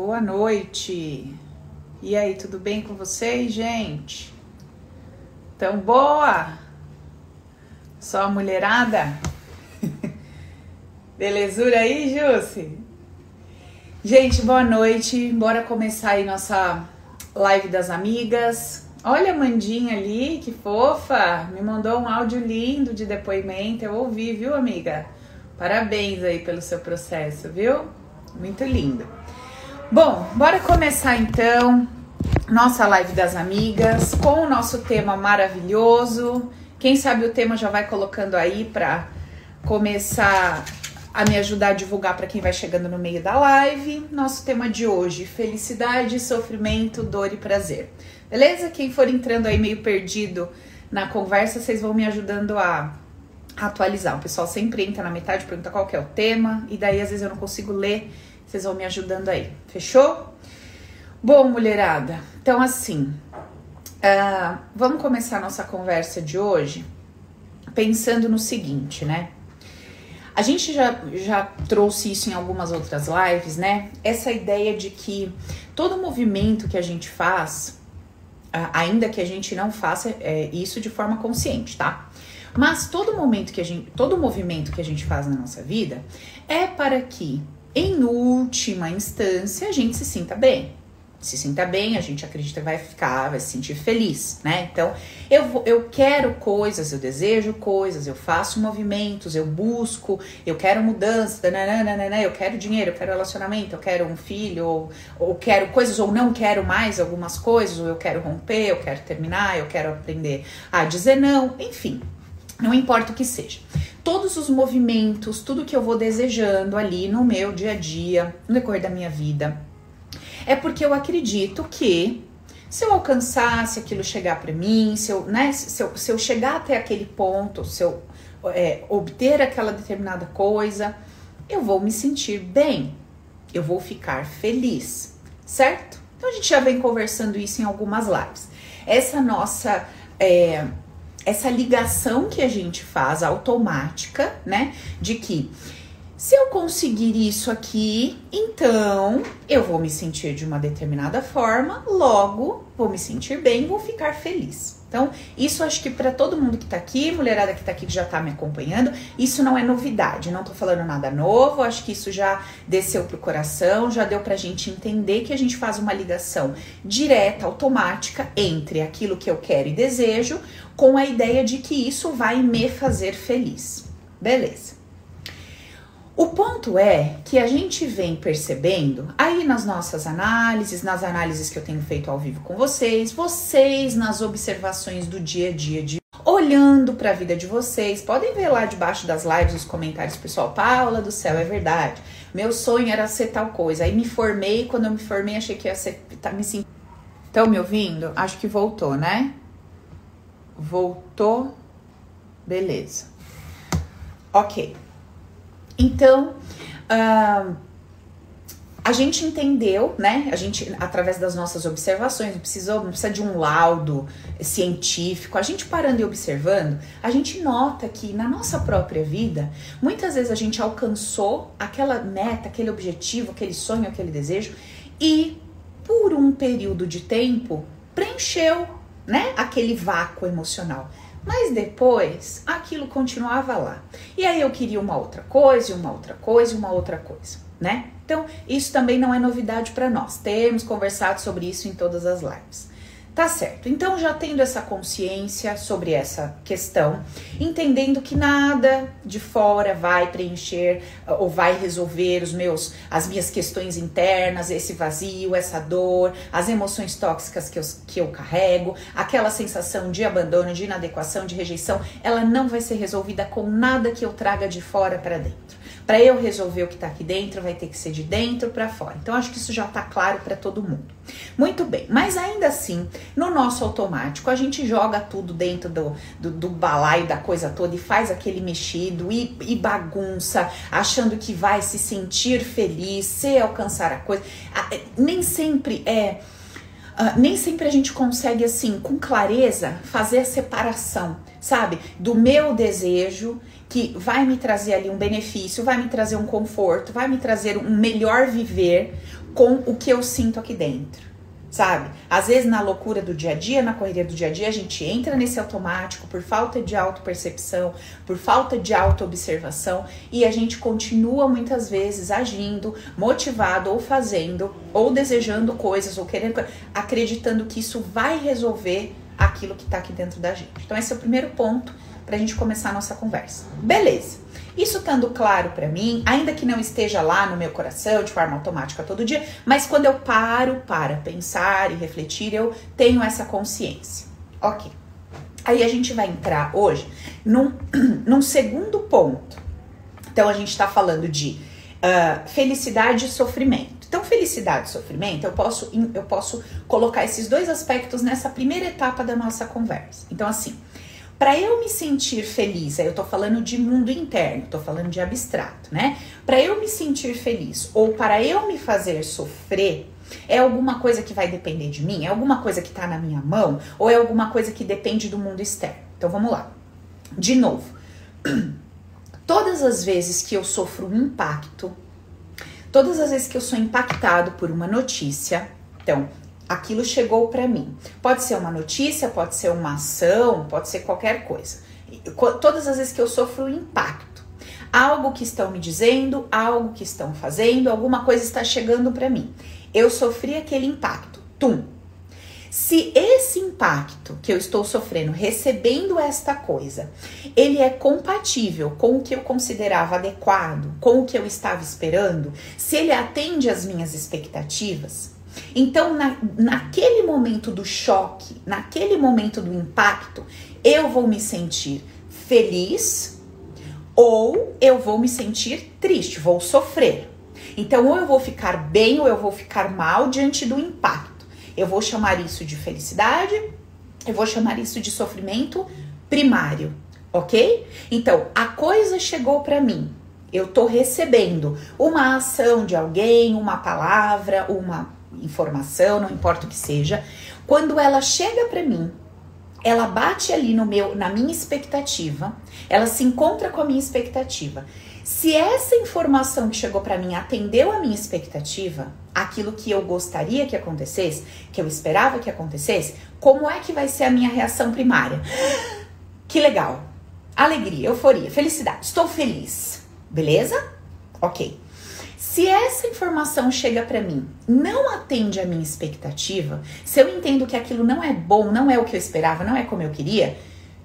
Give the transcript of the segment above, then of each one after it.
Boa noite. E aí, tudo bem com vocês, gente? Tão boa? Só a mulherada? Belezura aí, Jussi? Gente, boa noite. Bora começar aí nossa live das amigas. Olha a Mandinha ali, que fofa. Me mandou um áudio lindo de depoimento. Eu ouvi, viu, amiga? Parabéns aí pelo seu processo, viu? Muito lindo. Bom, bora começar então nossa live das amigas com o nosso tema maravilhoso. Quem sabe o tema já vai colocando aí para começar a me ajudar a divulgar para quem vai chegando no meio da live. Nosso tema de hoje: felicidade, sofrimento, dor e prazer. Beleza? Quem for entrando aí meio perdido na conversa, vocês vão me ajudando a atualizar. O pessoal sempre entra na metade, pergunta qual que é o tema, e daí às vezes eu não consigo ler, vocês vão me ajudando aí. Fechou? Bom, mulherada, então assim, uh, vamos começar nossa conversa de hoje pensando no seguinte, né? A gente já, já trouxe isso em algumas outras lives, né? Essa ideia de que todo movimento que a gente faz, uh, ainda que a gente não faça é, isso de forma consciente, tá? Mas todo momento que a gente, todo movimento que a gente faz na nossa vida é para que, em última instância, a gente se sinta bem. Se sinta bem, a gente acredita vai ficar, vai se sentir feliz, né? Então, eu, eu quero coisas, eu desejo coisas, eu faço movimentos, eu busco, eu quero mudança, nananana, eu quero dinheiro, eu quero relacionamento, eu quero um filho, ou, ou quero coisas, ou não quero mais algumas coisas, ou eu quero romper, eu quero terminar, eu quero aprender a dizer não, enfim, não importa o que seja. Todos os movimentos, tudo que eu vou desejando ali no meu dia a dia, no decorrer da minha vida, é porque eu acredito que se eu alcançar, se aquilo chegar para mim, se eu, né, se eu, se eu chegar até aquele ponto, se eu é, obter aquela determinada coisa, eu vou me sentir bem, eu vou ficar feliz, certo? Então a gente já vem conversando isso em algumas lives. Essa nossa é, essa ligação que a gente faz automática, né? De que se eu conseguir isso aqui, então eu vou me sentir de uma determinada forma, logo vou me sentir bem, vou ficar feliz. Então, isso acho que para todo mundo que tá aqui, mulherada que tá aqui que já tá me acompanhando, isso não é novidade, não tô falando nada novo, acho que isso já desceu pro coração, já deu pra gente entender que a gente faz uma ligação direta, automática entre aquilo que eu quero e desejo, com a ideia de que isso vai me fazer feliz. Beleza. O ponto é que a gente vem percebendo aí nas nossas análises, nas análises que eu tenho feito ao vivo com vocês, vocês nas observações do dia a dia de olhando para a vida de vocês. Podem ver lá debaixo das lives os comentários, pessoal. Paula do céu, é verdade. Meu sonho era ser tal coisa. Aí me formei, quando eu me formei, achei que ia ser tá me. Estão me ouvindo? Acho que voltou, né? Voltou. Beleza. OK. Então, uh, a gente entendeu, né? A gente, através das nossas observações, não precisa, não precisa de um laudo científico. A gente parando e observando, a gente nota que na nossa própria vida, muitas vezes a gente alcançou aquela meta, aquele objetivo, aquele sonho, aquele desejo, e por um período de tempo preencheu, né? Aquele vácuo emocional. Mas depois aquilo continuava lá. E aí eu queria uma outra coisa, uma outra coisa, uma outra coisa, né? Então, isso também não é novidade para nós. Temos conversado sobre isso em todas as lives. Tá certo. Então, já tendo essa consciência sobre essa questão, entendendo que nada de fora vai preencher uh, ou vai resolver os meus as minhas questões internas, esse vazio, essa dor, as emoções tóxicas que eu, que eu carrego, aquela sensação de abandono, de inadequação, de rejeição, ela não vai ser resolvida com nada que eu traga de fora para dentro. Para eu resolver o que está aqui dentro, vai ter que ser de dentro para fora. Então, acho que isso já está claro para todo mundo. Muito bem, mas ainda assim, no nosso automático, a gente joga tudo dentro do, do, do balaio da coisa toda e faz aquele mexido e, e bagunça, achando que vai se sentir feliz, se alcançar a coisa. É, nem sempre é. Uh, nem sempre a gente consegue, assim, com clareza, fazer a separação, sabe? Do meu desejo que vai me trazer ali um benefício, vai me trazer um conforto, vai me trazer um melhor viver com o que eu sinto aqui dentro sabe? Às vezes na loucura do dia a dia, na correria do dia a dia, a gente entra nesse automático por falta de autopercepção, por falta de autoobservação e a gente continua muitas vezes agindo, motivado ou fazendo ou desejando coisas ou querendo, acreditando que isso vai resolver aquilo que tá aqui dentro da gente. Então esse é o primeiro ponto pra gente começar a nossa conversa. Beleza. Isso estando claro para mim, ainda que não esteja lá no meu coração de forma automática todo dia, mas quando eu paro para pensar e refletir, eu tenho essa consciência. Ok. Aí a gente vai entrar hoje num, num segundo ponto. Então a gente está falando de uh, felicidade e sofrimento. Então, felicidade e sofrimento, eu posso, eu posso colocar esses dois aspectos nessa primeira etapa da nossa conversa. Então, assim, para eu me sentir feliz, aí eu tô falando de mundo interno, tô falando de abstrato, né? Para eu me sentir feliz ou para eu me fazer sofrer, é alguma coisa que vai depender de mim? É alguma coisa que tá na minha mão? Ou é alguma coisa que depende do mundo externo? Então vamos lá. De novo, todas as vezes que eu sofro um impacto, todas as vezes que eu sou impactado por uma notícia, então aquilo chegou para mim. Pode ser uma notícia, pode ser uma ação, pode ser qualquer coisa. Todas as vezes que eu sofro impacto, algo que estão me dizendo, algo que estão fazendo, alguma coisa está chegando para mim. Eu sofri aquele impacto. Tum. Se esse impacto que eu estou sofrendo, recebendo esta coisa, ele é compatível com o que eu considerava adequado, com o que eu estava esperando, se ele atende às minhas expectativas, então, na, naquele momento do choque, naquele momento do impacto, eu vou me sentir feliz ou eu vou me sentir triste, vou sofrer. Então, ou eu vou ficar bem ou eu vou ficar mal diante do impacto. Eu vou chamar isso de felicidade, eu vou chamar isso de sofrimento primário, ok? Então, a coisa chegou para mim. Eu tô recebendo uma ação de alguém, uma palavra, uma informação, não importa o que seja, quando ela chega para mim, ela bate ali no meu, na minha expectativa, ela se encontra com a minha expectativa. Se essa informação que chegou para mim atendeu a minha expectativa, aquilo que eu gostaria que acontecesse, que eu esperava que acontecesse, como é que vai ser a minha reação primária? Que legal! Alegria, euforia, felicidade, estou feliz. Beleza? Ok. Se essa informação chega para mim, não atende a minha expectativa, se eu entendo que aquilo não é bom, não é o que eu esperava, não é como eu queria,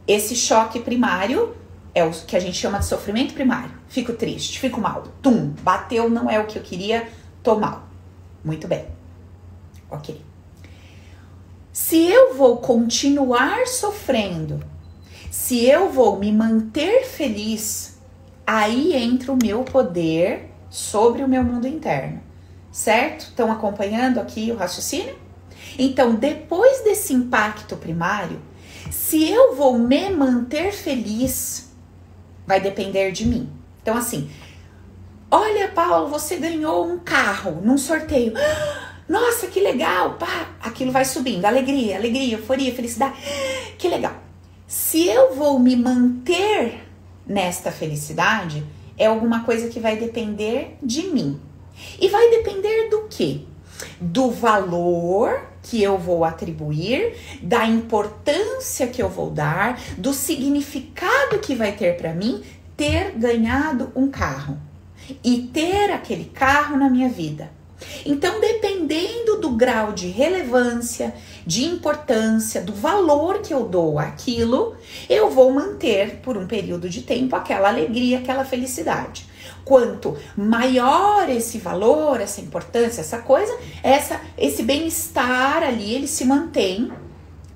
esse choque primário é o que a gente chama de sofrimento primário. Fico triste, fico mal. Tum, bateu, não é o que eu queria, tô mal. Muito bem. Ok. Se eu vou continuar sofrendo, se eu vou me manter feliz, aí entra o meu poder sobre o meu mundo interno, certo? Estão acompanhando aqui o raciocínio? Então, depois desse impacto primário, se eu vou me manter feliz, vai depender de mim. Então, assim, olha, Paulo, você ganhou um carro num sorteio. Nossa, que legal! Pá, aquilo vai subindo. Alegria, alegria, euforia, felicidade. Que legal. Se eu vou me manter nesta felicidade, é alguma coisa que vai depender de mim. E vai depender do quê? Do valor que eu vou atribuir, da importância que eu vou dar, do significado que vai ter para mim ter ganhado um carro e ter aquele carro na minha vida. Então, dependendo do grau de relevância, de importância, do valor que eu dou àquilo, eu vou manter por um período de tempo aquela alegria, aquela felicidade. Quanto maior esse valor, essa importância, essa coisa, essa esse bem-estar ali, ele se mantém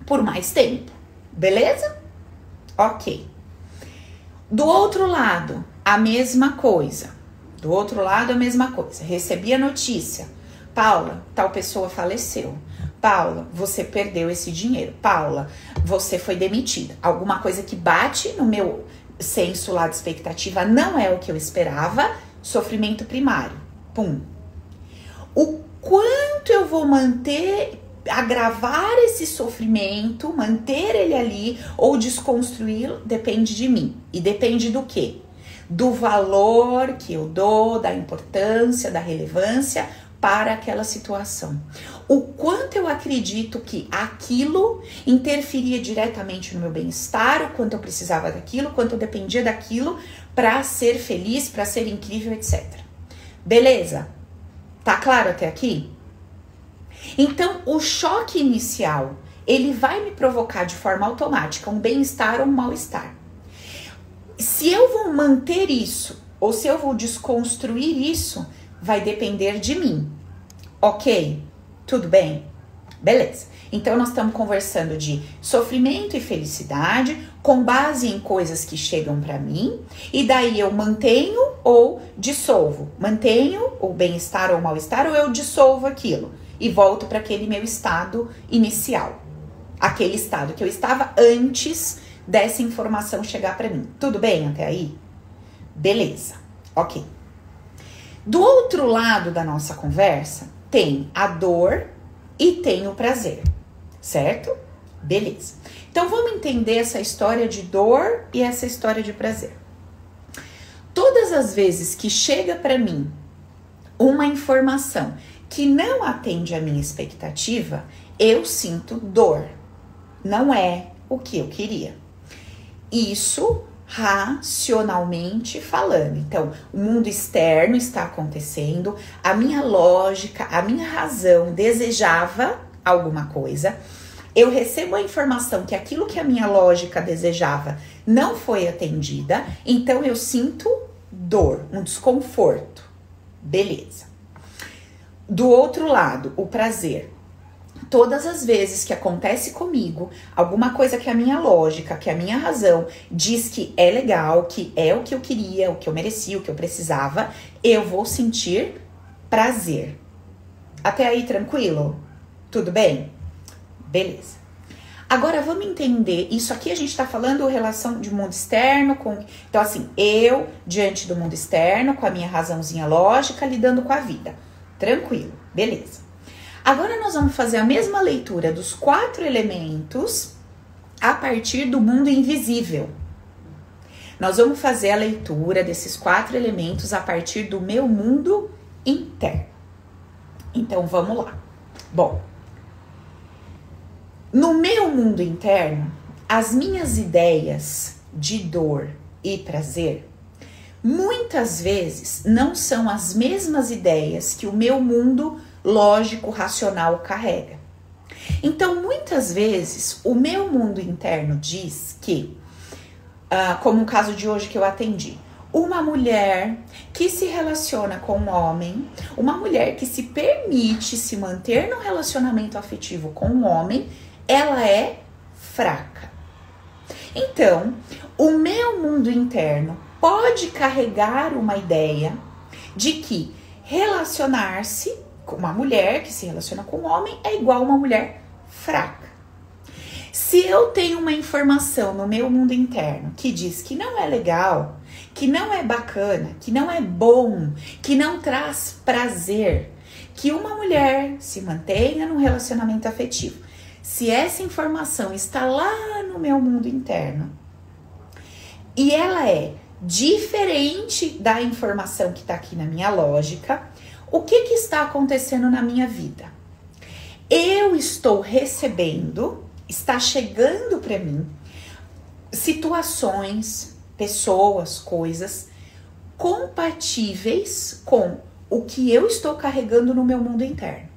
por mais tempo. Beleza? OK. Do outro lado, a mesma coisa. Do outro lado, a mesma coisa. Recebi a notícia. Paula, tal pessoa faleceu. Paula, você perdeu esse dinheiro. Paula, você foi demitida. Alguma coisa que bate no meu senso lá de expectativa não é o que eu esperava. Sofrimento primário. Pum. O quanto eu vou manter, agravar esse sofrimento, manter ele ali ou desconstruí-lo, depende de mim. E depende do quê? Do valor que eu dou, da importância, da relevância para aquela situação. O quanto eu acredito que aquilo interferia diretamente no meu bem-estar, o quanto eu precisava daquilo, o quanto eu dependia daquilo para ser feliz, para ser incrível, etc. Beleza? Tá claro até aqui? Então, o choque inicial, ele vai me provocar de forma automática um bem-estar ou um mal-estar. Se eu vou manter isso ou se eu vou desconstruir isso, vai depender de mim. Ok? Tudo bem? Beleza. Então nós estamos conversando de sofrimento e felicidade com base em coisas que chegam para mim e daí eu mantenho ou dissolvo. Mantenho o bem-estar ou o mal-estar ou eu dissolvo aquilo e volto para aquele meu estado inicial. Aquele estado que eu estava antes dessa informação chegar para mim. Tudo bem até aí? Beleza, ok. Do outro lado da nossa conversa, tem a dor e tem o prazer, certo? Beleza. Então vamos entender essa história de dor e essa história de prazer. Todas as vezes que chega para mim uma informação que não atende a minha expectativa, eu sinto dor. Não é o que eu queria. Isso racionalmente falando. Então, o mundo externo está acontecendo, a minha lógica, a minha razão desejava alguma coisa. Eu recebo a informação que aquilo que a minha lógica desejava não foi atendida, então eu sinto dor, um desconforto. Beleza. Do outro lado, o prazer todas as vezes que acontece comigo alguma coisa que a minha lógica, que a minha razão diz que é legal, que é o que eu queria, o que eu merecia, o que eu precisava, eu vou sentir prazer. Até aí tranquilo? Tudo bem? Beleza. Agora vamos entender, isso aqui a gente está falando relação de mundo externo com. Então, assim, eu diante do mundo externo, com a minha razãozinha lógica, lidando com a vida. Tranquilo, beleza. Agora nós vamos fazer a mesma leitura dos quatro elementos a partir do mundo invisível. Nós vamos fazer a leitura desses quatro elementos a partir do meu mundo interno. Então vamos lá. Bom, no meu mundo interno, as minhas ideias de dor e prazer muitas vezes não são as mesmas ideias que o meu mundo lógico, racional carrega. Então, muitas vezes, o meu mundo interno diz que, uh, como o caso de hoje que eu atendi, uma mulher que se relaciona com um homem, uma mulher que se permite se manter no relacionamento afetivo com um homem, ela é fraca. Então, o meu mundo interno pode carregar uma ideia de que relacionar-se uma mulher que se relaciona com um homem é igual uma mulher fraca. Se eu tenho uma informação no meu mundo interno que diz que não é legal, que não é bacana, que não é bom, que não traz prazer, que uma mulher se mantenha num relacionamento afetivo, se essa informação está lá no meu mundo interno e ela é diferente da informação que está aqui na minha lógica, o que, que está acontecendo na minha vida? Eu estou recebendo, está chegando para mim situações, pessoas, coisas compatíveis com o que eu estou carregando no meu mundo interno.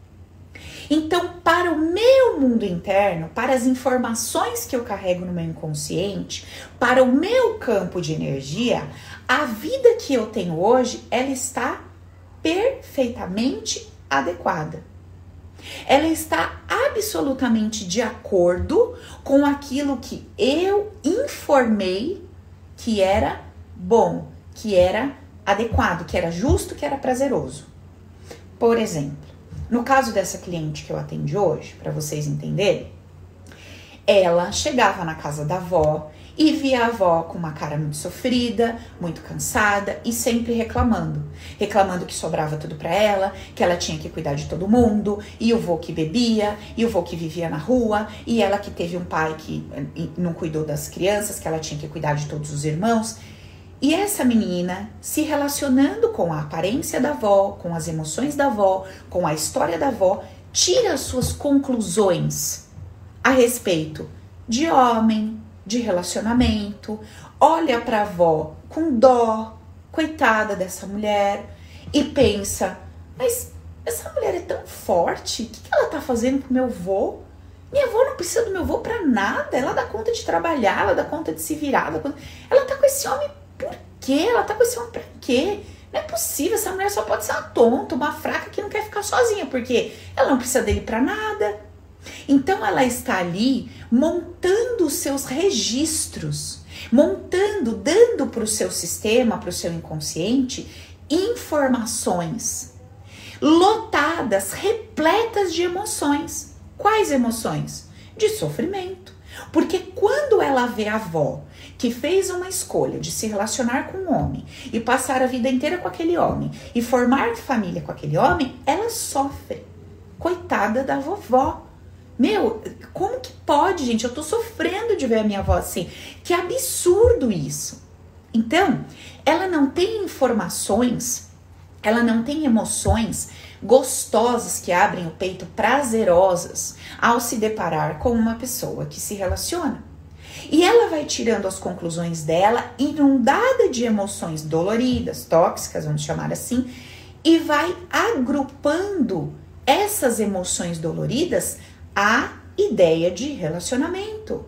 Então, para o meu mundo interno, para as informações que eu carrego no meu inconsciente, para o meu campo de energia, a vida que eu tenho hoje, ela está perfeitamente adequada. Ela está absolutamente de acordo com aquilo que eu informei que era bom, que era adequado, que era justo, que era prazeroso. Por exemplo, no caso dessa cliente que eu atendi hoje, para vocês entenderem, ela chegava na casa da avó e via a avó com uma cara muito sofrida, muito cansada e sempre reclamando. Reclamando que sobrava tudo para ela, que ela tinha que cuidar de todo mundo, e o vô que bebia, e o vô que vivia na rua, e ela que teve um pai que não cuidou das crianças, que ela tinha que cuidar de todos os irmãos. E essa menina se relacionando com a aparência da avó, com as emoções da avó, com a história da avó, tira as suas conclusões a respeito de homem, de relacionamento, olha para a avó com dó, coitada dessa mulher, e pensa: mas essa mulher é tão forte, o que, ela tá fazendo com meu avô? Minha avó não precisa do meu avô para nada, ela dá conta de trabalhar, ela dá conta de se virar, ela, ela tá com esse homem por quê? Ela tá com esse homem pra quê? Não é possível, essa mulher só pode ser uma tonta, uma fraca que não quer ficar sozinha, porque ela não precisa dele para nada. Então ela está ali montando os seus registros, montando, dando para o seu sistema, para o seu inconsciente, informações lotadas, repletas de emoções. Quais emoções? De sofrimento. Porque quando ela vê a avó que fez uma escolha de se relacionar com um homem e passar a vida inteira com aquele homem e formar família com aquele homem, ela sofre. Coitada da vovó. Meu, como que pode, gente? Eu tô sofrendo de ver a minha avó assim. Que absurdo isso. Então, ela não tem informações, ela não tem emoções gostosas que abrem o peito, prazerosas, ao se deparar com uma pessoa que se relaciona. E ela vai tirando as conclusões dela, inundada de emoções doloridas, tóxicas, vamos chamar assim, e vai agrupando essas emoções doloridas à ideia de relacionamento.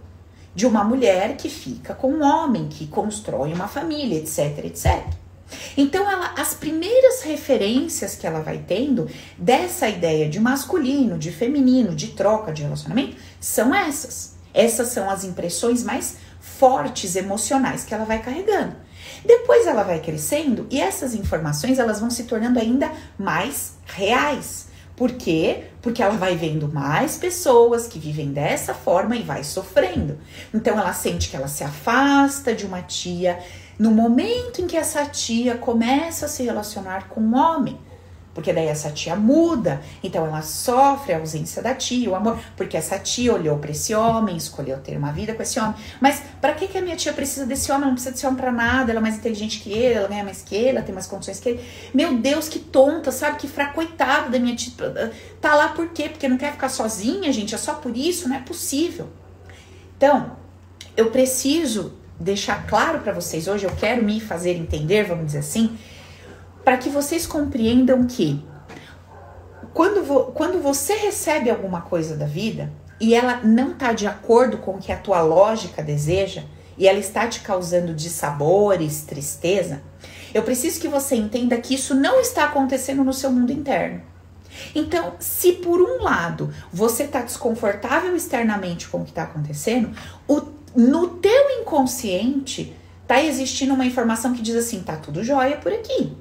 De uma mulher que fica com um homem, que constrói uma família, etc, etc. Então, ela, as primeiras referências que ela vai tendo dessa ideia de masculino, de feminino, de troca de relacionamento, são essas. Essas são as impressões mais fortes emocionais que ela vai carregando. Depois ela vai crescendo e essas informações elas vão se tornando ainda mais reais. Por quê? Porque ela vai vendo mais pessoas que vivem dessa forma e vai sofrendo. Então ela sente que ela se afasta de uma tia no momento em que essa tia começa a se relacionar com um homem. Porque daí essa tia muda, então ela sofre a ausência da tia, o amor, porque essa tia olhou para esse homem, escolheu ter uma vida com esse homem. Mas para que que a minha tia precisa desse homem? Ela não precisa desse homem para nada, ela é mais inteligente que ele, ela ganha mais que ele, ela tem mais condições que ele. Meu Deus, que tonta, sabe? Que fracoitada da minha tia. Tá lá por quê? Porque não quer ficar sozinha, gente? É só por isso? Não é possível. Então, eu preciso deixar claro para vocês hoje, eu quero me fazer entender, vamos dizer assim, para que vocês compreendam que quando, vo, quando você recebe alguma coisa da vida e ela não está de acordo com o que a tua lógica deseja e ela está te causando dissabores, tristeza, eu preciso que você entenda que isso não está acontecendo no seu mundo interno. Então, se por um lado você está desconfortável externamente com o que está acontecendo, o, no teu inconsciente está existindo uma informação que diz assim: tá tudo jóia por aqui.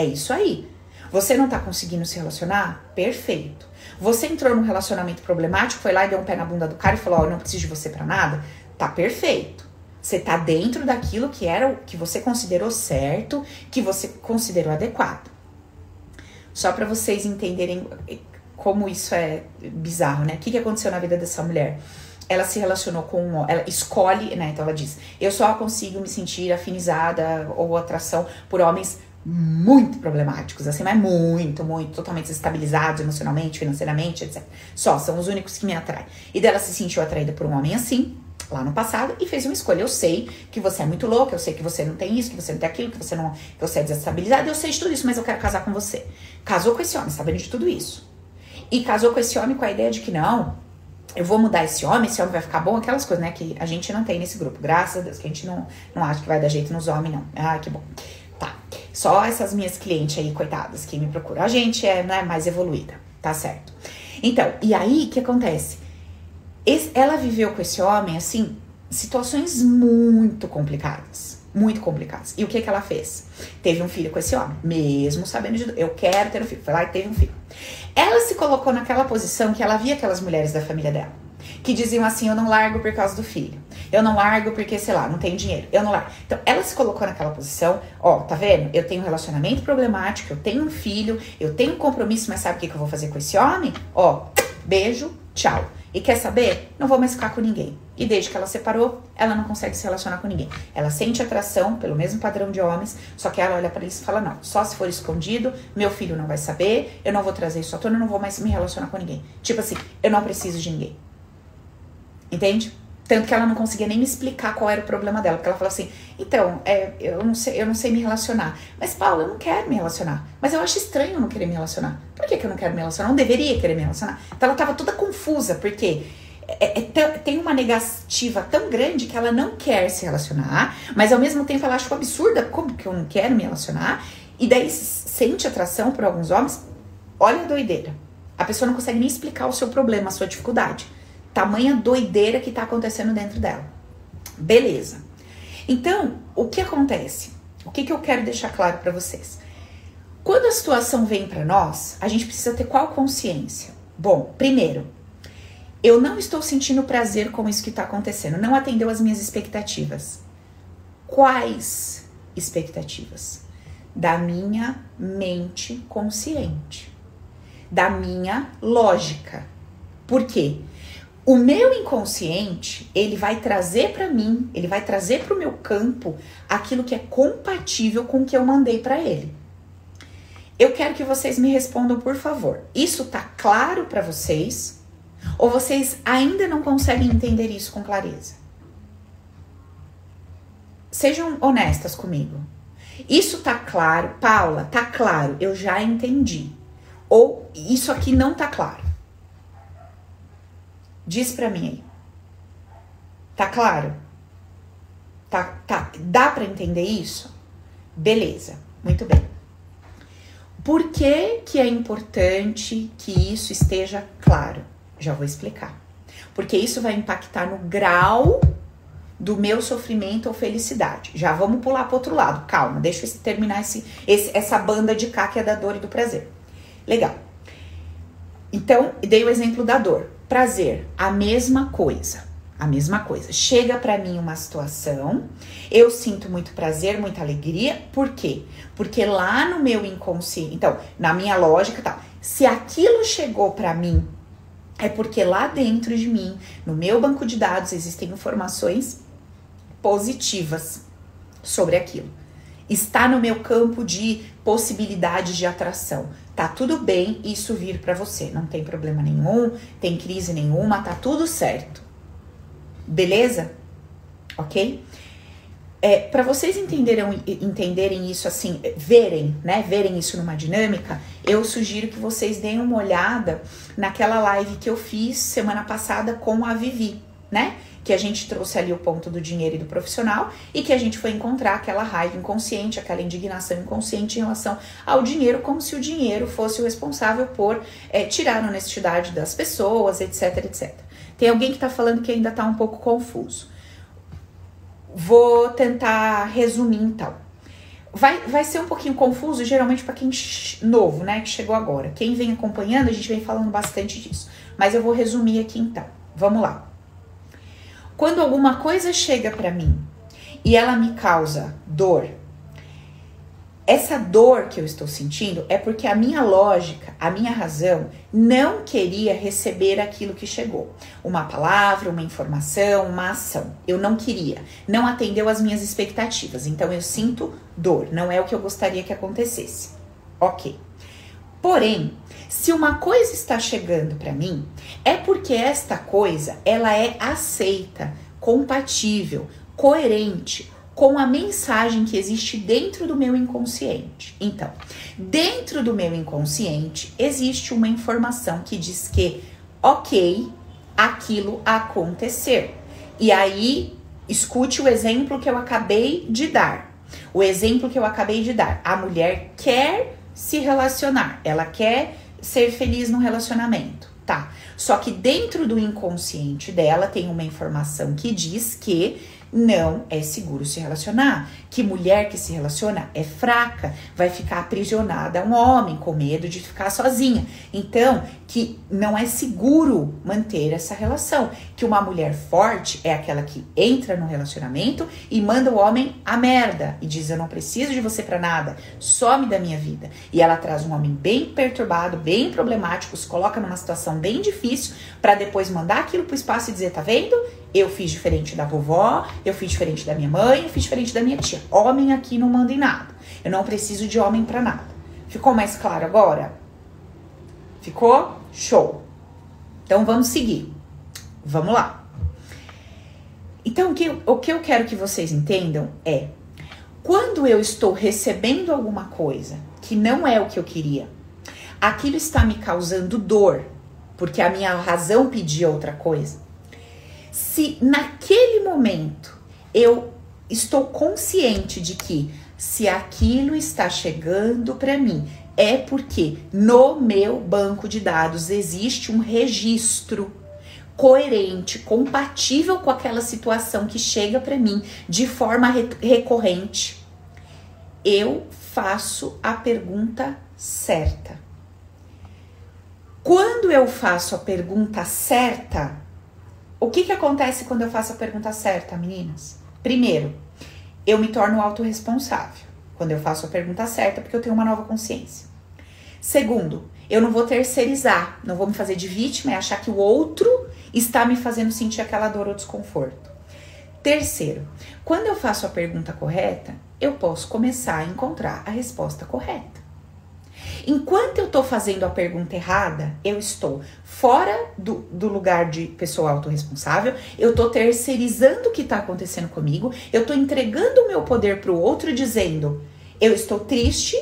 É isso aí. Você não tá conseguindo se relacionar? Perfeito. Você entrou num relacionamento problemático, foi lá e deu um pé na bunda do cara e falou: Ó, oh, eu não preciso de você para nada? Tá perfeito. Você tá dentro daquilo que era o que você considerou certo, que você considerou adequado. Só para vocês entenderem como isso é bizarro, né? O que, que aconteceu na vida dessa mulher? Ela se relacionou com um, ela escolhe, né? Então ela diz: "Eu só consigo me sentir afinizada ou atração por homens muito problemáticos, assim, mas muito, muito, totalmente desestabilizados emocionalmente, financeiramente, etc. Só são os únicos que me atraem. E dela se sentiu atraída por um homem assim, lá no passado, e fez uma escolha. Eu sei que você é muito louca, eu sei que você não tem isso, que você não tem aquilo, que você não, que você é desestabilizada, eu sei de tudo isso, mas eu quero casar com você. Casou com esse homem, sabendo de tudo isso. E casou com esse homem com a ideia de que não, eu vou mudar esse homem, esse homem vai ficar bom, aquelas coisas, né, que a gente não tem nesse grupo. Graças a Deus, que a gente não, não acha que vai dar jeito nos homens, não. Ah, que bom. Só essas minhas clientes aí, coitadas, que me procuram. A gente é né, mais evoluída, tá certo? Então, e aí, o que acontece? Esse, ela viveu com esse homem, assim, situações muito complicadas. Muito complicadas. E o que que ela fez? Teve um filho com esse homem, mesmo sabendo de. Eu quero ter um filho. Foi lá e teve um filho. Ela se colocou naquela posição que ela via aquelas mulheres da família dela que diziam assim: eu não largo por causa do filho. Eu não largo porque, sei lá, não tenho dinheiro. Eu não largo. Então, ela se colocou naquela posição: ó, tá vendo? Eu tenho um relacionamento problemático, eu tenho um filho, eu tenho um compromisso, mas sabe o que, que eu vou fazer com esse homem? Ó, beijo, tchau. E quer saber? Não vou mais ficar com ninguém. E desde que ela separou, ela não consegue se relacionar com ninguém. Ela sente atração pelo mesmo padrão de homens, só que ela olha para eles e fala: não, só se for escondido, meu filho não vai saber, eu não vou trazer isso à tona, eu não vou mais me relacionar com ninguém. Tipo assim, eu não preciso de ninguém. Entende? Tanto que ela não conseguia nem me explicar qual era o problema dela. Porque ela falou assim: então, é, eu, não sei, eu não sei me relacionar. Mas, Paula, eu não quero me relacionar. Mas eu acho estranho não querer me relacionar. Por que, que eu não quero me relacionar? Eu não deveria querer me relacionar. Então ela tava toda confusa, porque é, é, tem uma negativa tão grande que ela não quer se relacionar, mas ao mesmo tempo ela acha absurda como que eu não quero me relacionar, e daí sente atração por alguns homens. Olha a doideira. A pessoa não consegue nem explicar o seu problema, a sua dificuldade. Tamanha doideira que tá acontecendo dentro dela. Beleza. Então, o que acontece? O que, que eu quero deixar claro para vocês? Quando a situação vem para nós, a gente precisa ter qual consciência? Bom, primeiro, eu não estou sentindo prazer com isso que está acontecendo, não atendeu as minhas expectativas. Quais expectativas? Da minha mente consciente, da minha lógica. Por quê? O meu inconsciente, ele vai trazer para mim, ele vai trazer para o meu campo aquilo que é compatível com o que eu mandei para ele. Eu quero que vocês me respondam, por favor. Isso tá claro para vocês? Ou vocês ainda não conseguem entender isso com clareza? Sejam honestas comigo. Isso tá claro, Paula, tá claro, eu já entendi. Ou isso aqui não tá claro. Diz pra mim aí. Tá claro? Tá, tá, dá para entender isso? Beleza, muito bem. Por que, que é importante que isso esteja claro? Já vou explicar. Porque isso vai impactar no grau do meu sofrimento ou felicidade. Já vamos pular para outro lado. Calma, deixa eu terminar esse, esse, essa banda de cá que é da dor e do prazer. Legal. Então, dei o exemplo da dor. Prazer, a mesma coisa. A mesma coisa. Chega para mim uma situação, eu sinto muito prazer, muita alegria. Por quê? Porque lá no meu inconsciente, então, na minha lógica, tá. Se aquilo chegou para mim, é porque lá dentro de mim, no meu banco de dados, existem informações positivas sobre aquilo. Está no meu campo de possibilidades de atração. Tá tudo bem isso vir para você, não tem problema nenhum, tem crise nenhuma, tá tudo certo. Beleza? Ok? É, para vocês entenderem, entenderem isso assim, verem, né, verem isso numa dinâmica, eu sugiro que vocês deem uma olhada naquela live que eu fiz semana passada com a Vivi, né? Que a gente trouxe ali o ponto do dinheiro e do profissional e que a gente foi encontrar aquela raiva inconsciente, aquela indignação inconsciente em relação ao dinheiro, como se o dinheiro fosse o responsável por é, tirar a honestidade das pessoas, etc, etc. Tem alguém que está falando que ainda está um pouco confuso. Vou tentar resumir então. Vai, vai ser um pouquinho confuso, geralmente para quem novo, né, que chegou agora. Quem vem acompanhando, a gente vem falando bastante disso. Mas eu vou resumir aqui então. Vamos lá. Quando alguma coisa chega para mim e ela me causa dor, essa dor que eu estou sentindo é porque a minha lógica, a minha razão não queria receber aquilo que chegou. Uma palavra, uma informação, uma ação. Eu não queria. Não atendeu às minhas expectativas. Então eu sinto dor. Não é o que eu gostaria que acontecesse. Ok. Porém, se uma coisa está chegando para mim, é porque esta coisa ela é aceita, compatível, coerente com a mensagem que existe dentro do meu inconsciente. Então, dentro do meu inconsciente existe uma informação que diz que, ok, aquilo acontecer. E aí, escute o exemplo que eu acabei de dar. O exemplo que eu acabei de dar. A mulher quer se relacionar, ela quer ser feliz no relacionamento, tá? Só que dentro do inconsciente dela tem uma informação que diz que não é seguro se relacionar. Que mulher que se relaciona é fraca, vai ficar aprisionada a um homem com medo de ficar sozinha. Então, que não é seguro manter essa relação. Que uma mulher forte é aquela que entra no relacionamento e manda o homem a merda e diz: Eu não preciso de você para nada, some da minha vida. E ela traz um homem bem perturbado, bem problemático, se coloca numa situação bem difícil para depois mandar aquilo pro espaço e dizer: Tá vendo? Eu fiz diferente da vovó, eu fiz diferente da minha mãe, eu fiz diferente da minha tia. Homem aqui não manda em nada. Eu não preciso de homem para nada. Ficou mais claro agora? Ficou? Show. Então vamos seguir. Vamos lá. Então o que, o que eu quero que vocês entendam é quando eu estou recebendo alguma coisa que não é o que eu queria, aquilo está me causando dor, porque a minha razão pedia outra coisa se naquele momento eu estou consciente de que se aquilo está chegando para mim é porque no meu banco de dados existe um registro coerente, compatível com aquela situação que chega para mim de forma re recorrente. Eu faço a pergunta certa. Quando eu faço a pergunta certa, o que, que acontece quando eu faço a pergunta certa, meninas? Primeiro, eu me torno autorresponsável quando eu faço a pergunta certa, porque eu tenho uma nova consciência. Segundo, eu não vou terceirizar, não vou me fazer de vítima e achar que o outro está me fazendo sentir aquela dor ou desconforto. Terceiro, quando eu faço a pergunta correta, eu posso começar a encontrar a resposta correta. Enquanto eu estou fazendo a pergunta errada, eu estou fora do, do lugar de pessoa autorresponsável, eu estou terceirizando o que está acontecendo comigo, eu estou entregando o meu poder para o outro, dizendo: eu estou triste,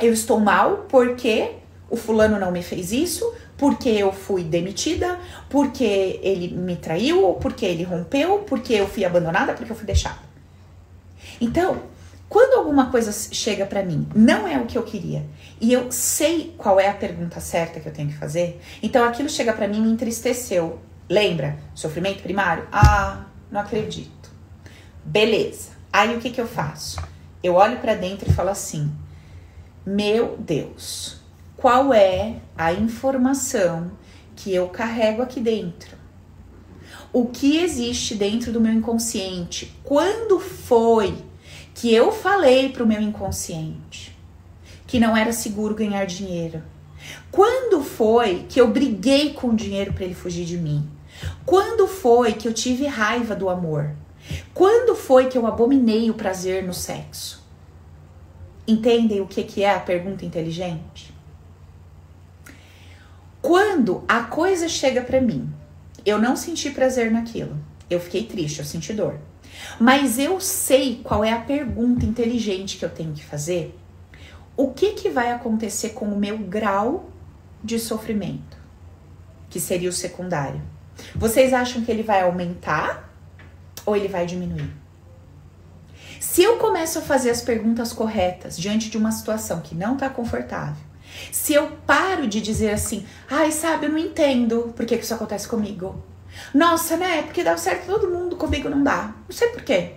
eu estou mal porque o fulano não me fez isso, porque eu fui demitida, porque ele me traiu, porque ele rompeu, porque eu fui abandonada, porque eu fui deixada. Então, quando alguma coisa chega para mim, não é o que eu queria, e eu sei qual é a pergunta certa que eu tenho que fazer, então aquilo chega para mim e me entristeceu. Lembra? Sofrimento primário? Ah, não acredito. Beleza. Aí o que que eu faço? Eu olho para dentro e falo assim: Meu Deus, qual é a informação que eu carrego aqui dentro? O que existe dentro do meu inconsciente? Quando foi que eu falei para o meu inconsciente que não era seguro ganhar dinheiro? Quando foi que eu briguei com o dinheiro para ele fugir de mim? Quando foi que eu tive raiva do amor? Quando foi que eu abominei o prazer no sexo? Entendem o que, que é a pergunta inteligente? Quando a coisa chega para mim, eu não senti prazer naquilo, eu fiquei triste, eu senti dor. Mas eu sei qual é a pergunta inteligente que eu tenho que fazer. O que, que vai acontecer com o meu grau de sofrimento? Que seria o secundário. Vocês acham que ele vai aumentar ou ele vai diminuir? Se eu começo a fazer as perguntas corretas diante de uma situação que não está confortável, se eu paro de dizer assim, ai, sabe, eu não entendo por que, que isso acontece comigo. Nossa, né? Porque dá certo todo mundo, comigo não dá. Não sei por quê.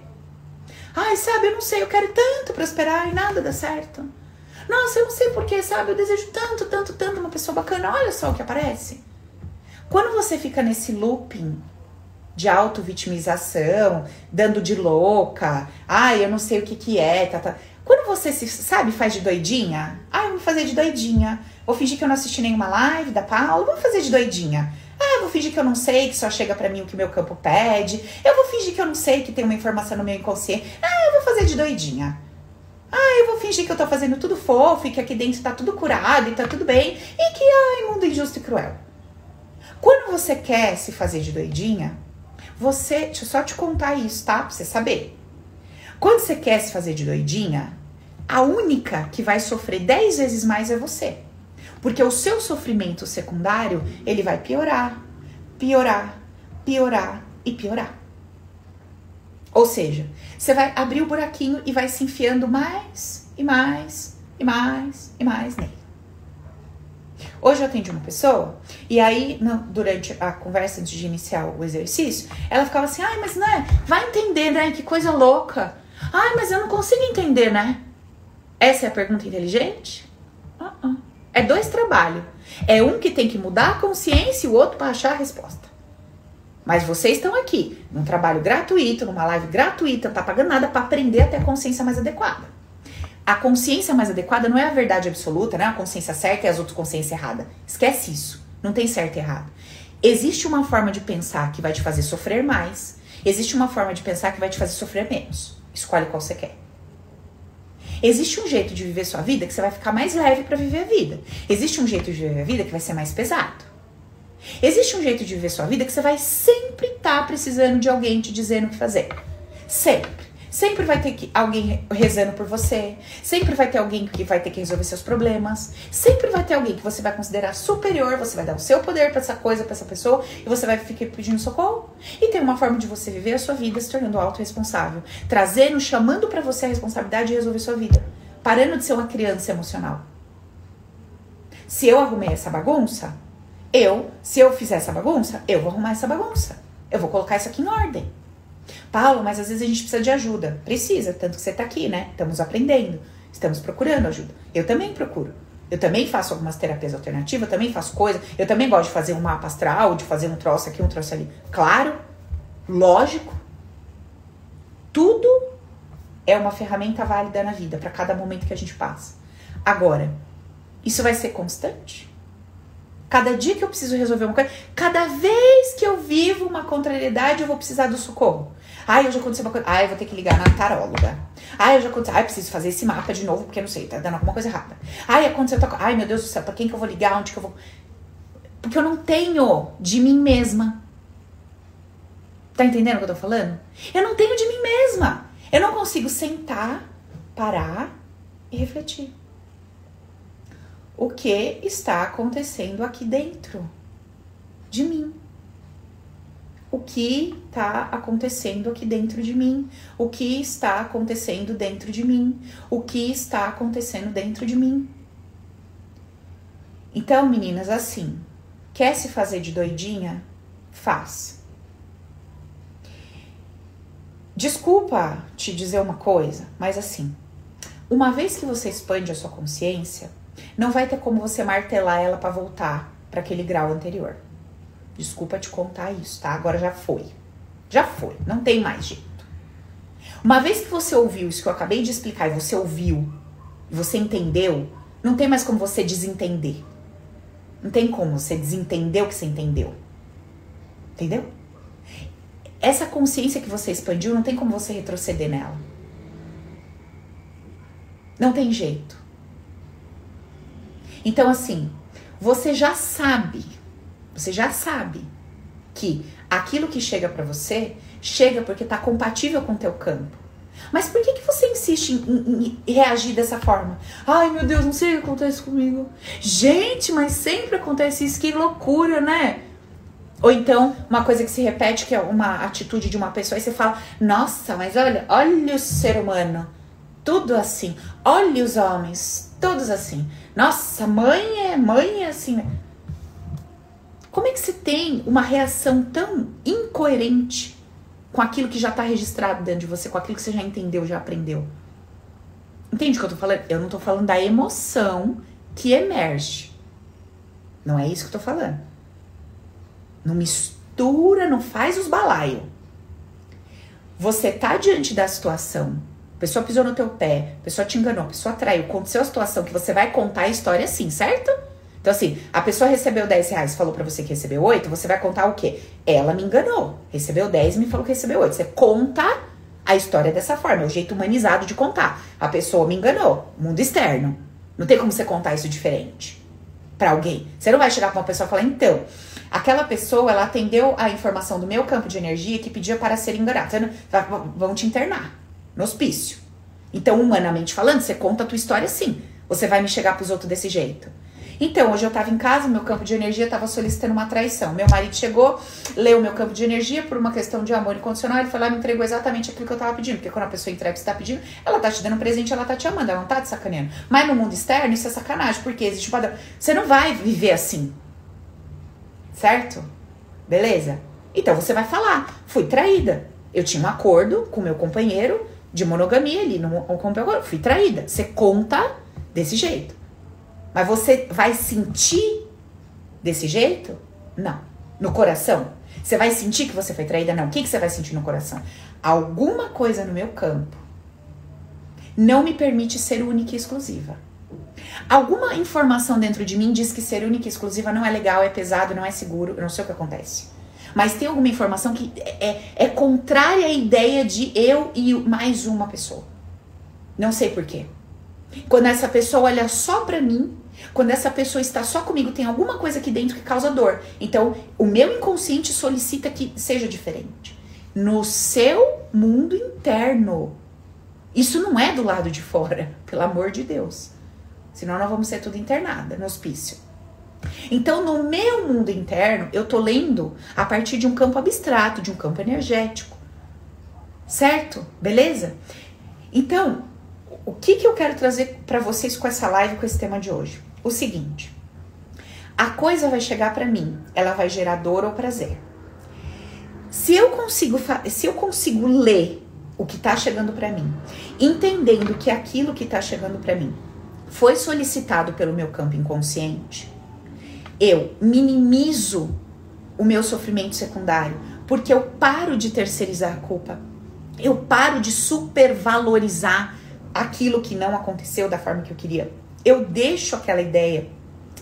Ai, sabe, eu não sei, eu quero tanto prosperar e nada dá certo. Nossa, eu não sei porquê, sabe? Eu desejo tanto, tanto, tanto uma pessoa bacana. Olha só o que aparece. Quando você fica nesse looping de auto-vitimização, dando de louca, ai, eu não sei o que que é, tá, tá. Quando você se, sabe, faz de doidinha, ai, eu vou fazer de doidinha. Vou fingir que eu não assisti nenhuma live da Paula, vou fazer de doidinha. Ah, eu vou fingir que eu não sei, que só chega para mim o que meu campo pede. Eu vou fingir que eu não sei, que tem uma informação no meu inconsciente. Ah, eu vou fazer de doidinha. Ah, eu vou fingir que eu tô fazendo tudo fofo e que aqui dentro tá tudo curado e tá tudo bem. E que, ai, mundo injusto e cruel. Quando você quer se fazer de doidinha, você. Deixa eu só te contar isso, tá? Pra você saber. Quando você quer se fazer de doidinha, a única que vai sofrer 10 vezes mais é você. Porque o seu sofrimento secundário, ele vai piorar, piorar, piorar e piorar. Ou seja, você vai abrir o buraquinho e vai se enfiando mais e mais e mais e mais nele. Hoje eu atendi uma pessoa e aí, no, durante a conversa antes de iniciar o exercício, ela ficava assim: ai, mas né, vai entender, né? Que coisa louca. Ai, mas eu não consigo entender, né? Essa é a pergunta inteligente? Uh -uh. É dois trabalhos. É um que tem que mudar a consciência e o outro para achar a resposta. Mas vocês estão aqui, num trabalho gratuito, numa live gratuita, não tá pagando nada para aprender a ter a consciência mais adequada. A consciência mais adequada não é a verdade absoluta, não é a consciência certa e as outras consciência errada. Esquece isso. Não tem certo e errado. Existe uma forma de pensar que vai te fazer sofrer mais. Existe uma forma de pensar que vai te fazer sofrer menos. Escolhe qual você quer. Existe um jeito de viver sua vida que você vai ficar mais leve para viver a vida. Existe um jeito de viver a vida que vai ser mais pesado. Existe um jeito de viver sua vida que você vai sempre estar tá precisando de alguém te dizendo o que fazer. Sempre. Sempre vai ter que, alguém rezando por você. Sempre vai ter alguém que vai ter que resolver seus problemas. Sempre vai ter alguém que você vai considerar superior. Você vai dar o seu poder para essa coisa, para essa pessoa. E você vai ficar pedindo socorro. E tem uma forma de você viver a sua vida se tornando autorresponsável. Trazendo, chamando para você a responsabilidade de resolver sua vida. Parando de ser uma criança emocional. Se eu arrumei essa bagunça, eu, se eu fizer essa bagunça, eu vou arrumar essa bagunça. Eu vou colocar isso aqui em ordem. Paulo, mas às vezes a gente precisa de ajuda. Precisa, tanto que você está aqui, né? Estamos aprendendo, estamos procurando ajuda. Eu também procuro. Eu também faço algumas terapias alternativas, eu também faço coisa. Eu também gosto de fazer um mapa astral, de fazer um troço aqui, um troço ali. Claro, lógico. Tudo é uma ferramenta válida na vida para cada momento que a gente passa. Agora, isso vai ser constante? Cada dia que eu preciso resolver uma coisa, cada vez que eu vivo uma contrariedade, eu vou precisar do socorro. Ai, hoje aconteceu uma coisa. Ai, vou ter que ligar na taróloga. Ai, hoje aconteceu. Ai, preciso fazer esse mapa de novo, porque não sei, tá dando alguma coisa errada. Ai, aconteceu. Ai, meu Deus do céu, pra quem que eu vou ligar? Onde que eu vou. Porque eu não tenho de mim mesma. Tá entendendo o que eu tô falando? Eu não tenho de mim mesma. Eu não consigo sentar, parar e refletir o que está acontecendo aqui dentro de mim. O que está acontecendo aqui dentro de mim? O que está acontecendo dentro de mim? O que está acontecendo dentro de mim? Então, meninas, assim, quer se fazer de doidinha? Faz. Desculpa te dizer uma coisa, mas assim, uma vez que você expande a sua consciência, não vai ter como você martelar ela para voltar para aquele grau anterior. Desculpa te contar isso, tá? Agora já foi. Já foi, não tem mais jeito. Uma vez que você ouviu isso que eu acabei de explicar e você ouviu, você entendeu, não tem mais como você desentender. Não tem como você desentender o que você entendeu. Entendeu? Essa consciência que você expandiu, não tem como você retroceder nela. Não tem jeito. Então, assim, você já sabe, você já sabe que aquilo que chega para você chega porque tá compatível com o teu campo. Mas por que, que você insiste em, em, em, reagir dessa forma? Ai, meu Deus, não sei o que acontece comigo. Gente, mas sempre acontece isso, que loucura, né? Ou então, uma coisa que se repete, que é uma atitude de uma pessoa, e você fala, nossa, mas olha, olha o ser humano, tudo assim. Olha os homens, todos assim. Nossa, mãe é mãe é assim. Como é que você tem uma reação tão incoerente com aquilo que já está registrado dentro de você, com aquilo que você já entendeu, já aprendeu? Entende o que eu tô falando? Eu não tô falando da emoção que emerge. Não é isso que eu tô falando. Não mistura, não faz os balaios. Você tá diante da situação a pessoa pisou no teu pé, a pessoa te enganou, a pessoa traiu, aconteceu a situação que você vai contar a história assim, certo? Então, assim, a pessoa recebeu 10 reais, falou pra você que recebeu 8, você vai contar o quê? Ela me enganou, recebeu 10 e me falou que recebeu 8. Você conta a história dessa forma, é o jeito humanizado de contar. A pessoa me enganou, mundo externo. Não tem como você contar isso diferente para alguém. Você não vai chegar pra uma pessoa e falar, então, aquela pessoa, ela atendeu a informação do meu campo de energia que pedia para ser enganada. Você não, vão te internar no hospício. Então, humanamente falando, você conta a tua história assim. Você vai me chegar pros outros desse jeito. Então, hoje eu tava em casa, meu campo de energia tava solicitando uma traição. Meu marido chegou, leu meu campo de energia por uma questão de amor incondicional, ele foi lá e me entregou exatamente aquilo que eu tava pedindo. Porque quando a pessoa entrega o que você tá pedindo, ela tá te dando um presente, ela tá te amando, ela não tá te sacaneando. Mas no mundo externo, isso é sacanagem, porque existe um padrão. Você não vai viver assim. Certo? Beleza? Então você vai falar, fui traída. Eu tinha um acordo com meu companheiro de monogamia ali, não fui traída. Você conta desse jeito. Mas você vai sentir desse jeito? Não. No coração? Você vai sentir que você foi traída? Não. O que, que você vai sentir no coração? Alguma coisa no meu campo não me permite ser única e exclusiva. Alguma informação dentro de mim diz que ser única e exclusiva não é legal, é pesado, não é seguro, eu não sei o que acontece. Mas tem alguma informação que é, é contrária à ideia de eu e mais uma pessoa. Não sei porquê. Quando essa pessoa olha só pra mim, quando essa pessoa está só comigo, tem alguma coisa aqui dentro que causa dor. Então, o meu inconsciente solicita que seja diferente. No seu mundo interno. Isso não é do lado de fora, pelo amor de Deus. Senão nós vamos ser tudo internada no hospício. Então, no meu mundo interno, eu tô lendo a partir de um campo abstrato, de um campo energético. Certo? Beleza? Então, o que, que eu quero trazer para vocês com essa live, com esse tema de hoje? O seguinte: a coisa vai chegar para mim, ela vai gerar dor ou prazer. Se eu consigo, se eu consigo ler o que está chegando para mim, entendendo que aquilo que está chegando para mim foi solicitado pelo meu campo inconsciente, eu minimizo o meu sofrimento secundário, porque eu paro de terceirizar a culpa. Eu paro de supervalorizar aquilo que não aconteceu da forma que eu queria. Eu deixo aquela ideia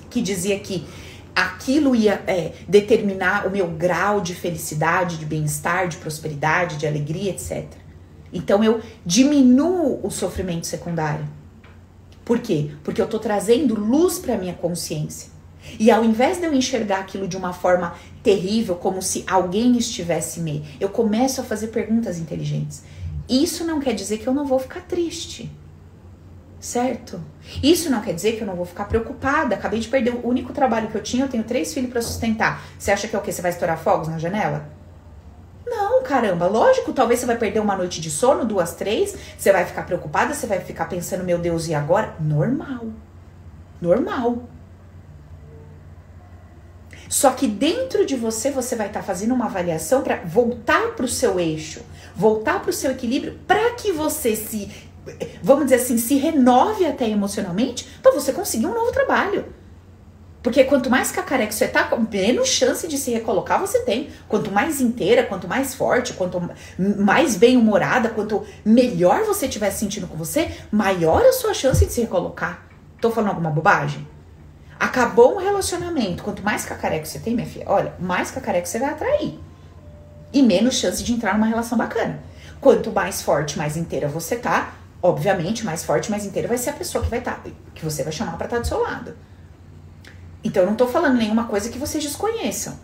que dizia que aquilo ia é, determinar o meu grau de felicidade, de bem-estar, de prosperidade, de alegria, etc. Então eu diminuo o sofrimento secundário. Por quê? Porque eu estou trazendo luz para minha consciência. E ao invés de eu enxergar aquilo de uma forma terrível, como se alguém estivesse me, eu começo a fazer perguntas inteligentes. Isso não quer dizer que eu não vou ficar triste. Certo? Isso não quer dizer que eu não vou ficar preocupada. Acabei de perder o único trabalho que eu tinha, eu tenho três filhos para sustentar. Você acha que é o quê? Você vai estourar fogos na janela? Não, caramba, lógico, talvez você vai perder uma noite de sono, duas, três, você vai ficar preocupada, você vai ficar pensando, meu Deus, e agora? Normal. Normal. Só que dentro de você, você vai estar tá fazendo uma avaliação para voltar para o seu eixo voltar para o seu equilíbrio para que você se, vamos dizer assim, se renove até emocionalmente para você conseguir um novo trabalho. Porque quanto mais cacareca você tá, menos chance de se recolocar você tem. Quanto mais inteira, quanto mais forte, quanto mais bem-humorada, quanto melhor você estiver se sentindo com você, maior a sua chance de se recolocar. Tô falando alguma bobagem? Acabou um relacionamento. Quanto mais cacareco você tem, minha filha, olha, mais cacareco você vai atrair e menos chance de entrar numa relação bacana. Quanto mais forte, mais inteira você tá, obviamente, mais forte, mais inteira vai ser a pessoa que vai estar, tá, que você vai chamar para estar tá do seu lado. Então eu não tô falando nenhuma coisa que vocês desconheçam.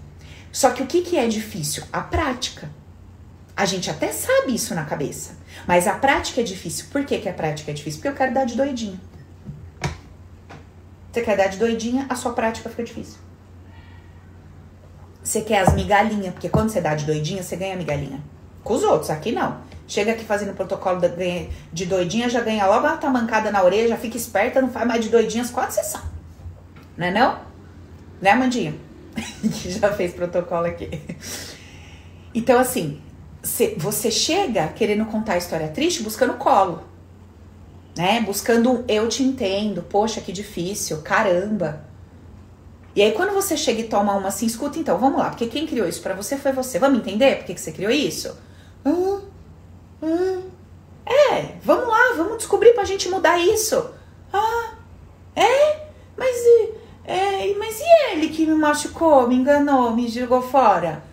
Só que o que, que é difícil? A prática. A gente até sabe isso na cabeça, mas a prática é difícil. Por que, que a prática é difícil? Porque eu quero dar de doidinha. Você quer dar de doidinha, a sua prática fica difícil. Você quer as migalhinhas, porque quando você dá de doidinha, você ganha migalhinha. Com os outros, aqui não. Chega aqui fazendo protocolo de doidinha, já ganha logo uma tamancada na orelha, já fica esperta, não faz mais de doidinhas quatro sessões. Não é não? Né, Amandinha? que já fez protocolo aqui. Então, assim, você chega querendo contar a história triste buscando colo. Né? Buscando eu te entendo, poxa, que difícil, caramba. E aí, quando você chega e toma uma assim, escuta então, vamos lá, porque quem criou isso para você foi você. Vamos entender por que, que você criou isso? Hum, hum. É, vamos lá, vamos descobrir pra gente mudar isso. Ah, é? Mas, é, mas e ele que me machucou, me enganou, me jogou fora?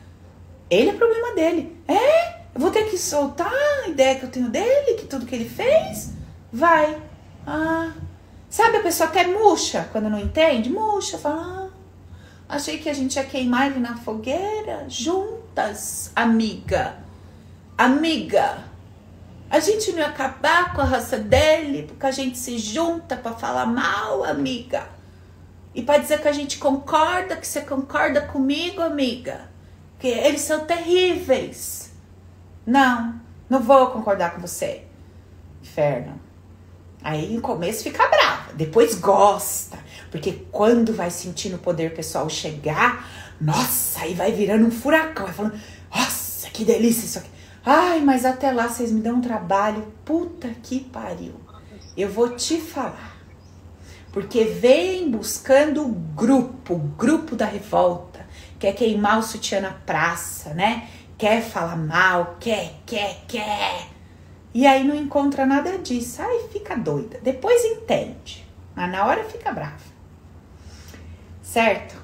Ele é problema dele. É? Eu vou ter que soltar a ideia que eu tenho dele, que tudo que ele fez? Vai. Ah. Sabe a pessoa até murcha quando não entende? Murcha, fala. Ah, Achei que a gente ia queimar ele na fogueira juntas, amiga. Amiga. A gente não ia acabar com a raça dele porque a gente se junta para falar mal, amiga. E para dizer que a gente concorda, que você concorda comigo, amiga, que eles são terríveis. Não, não vou concordar com você. Inferno. Aí no começo fica brava, depois gosta. Porque quando vai sentindo o poder pessoal chegar, nossa, aí vai virando um furacão. Vai falando, nossa, que delícia isso aqui. Ai, mas até lá vocês me dão um trabalho. Puta que pariu. Eu vou te falar. Porque vem buscando o grupo, o grupo da revolta. Quer queimar o sutiã na praça, né? Quer falar mal, quer, quer, quer. E aí não encontra nada disso. Aí fica doida. Depois entende. Mas na hora fica brava. Certo?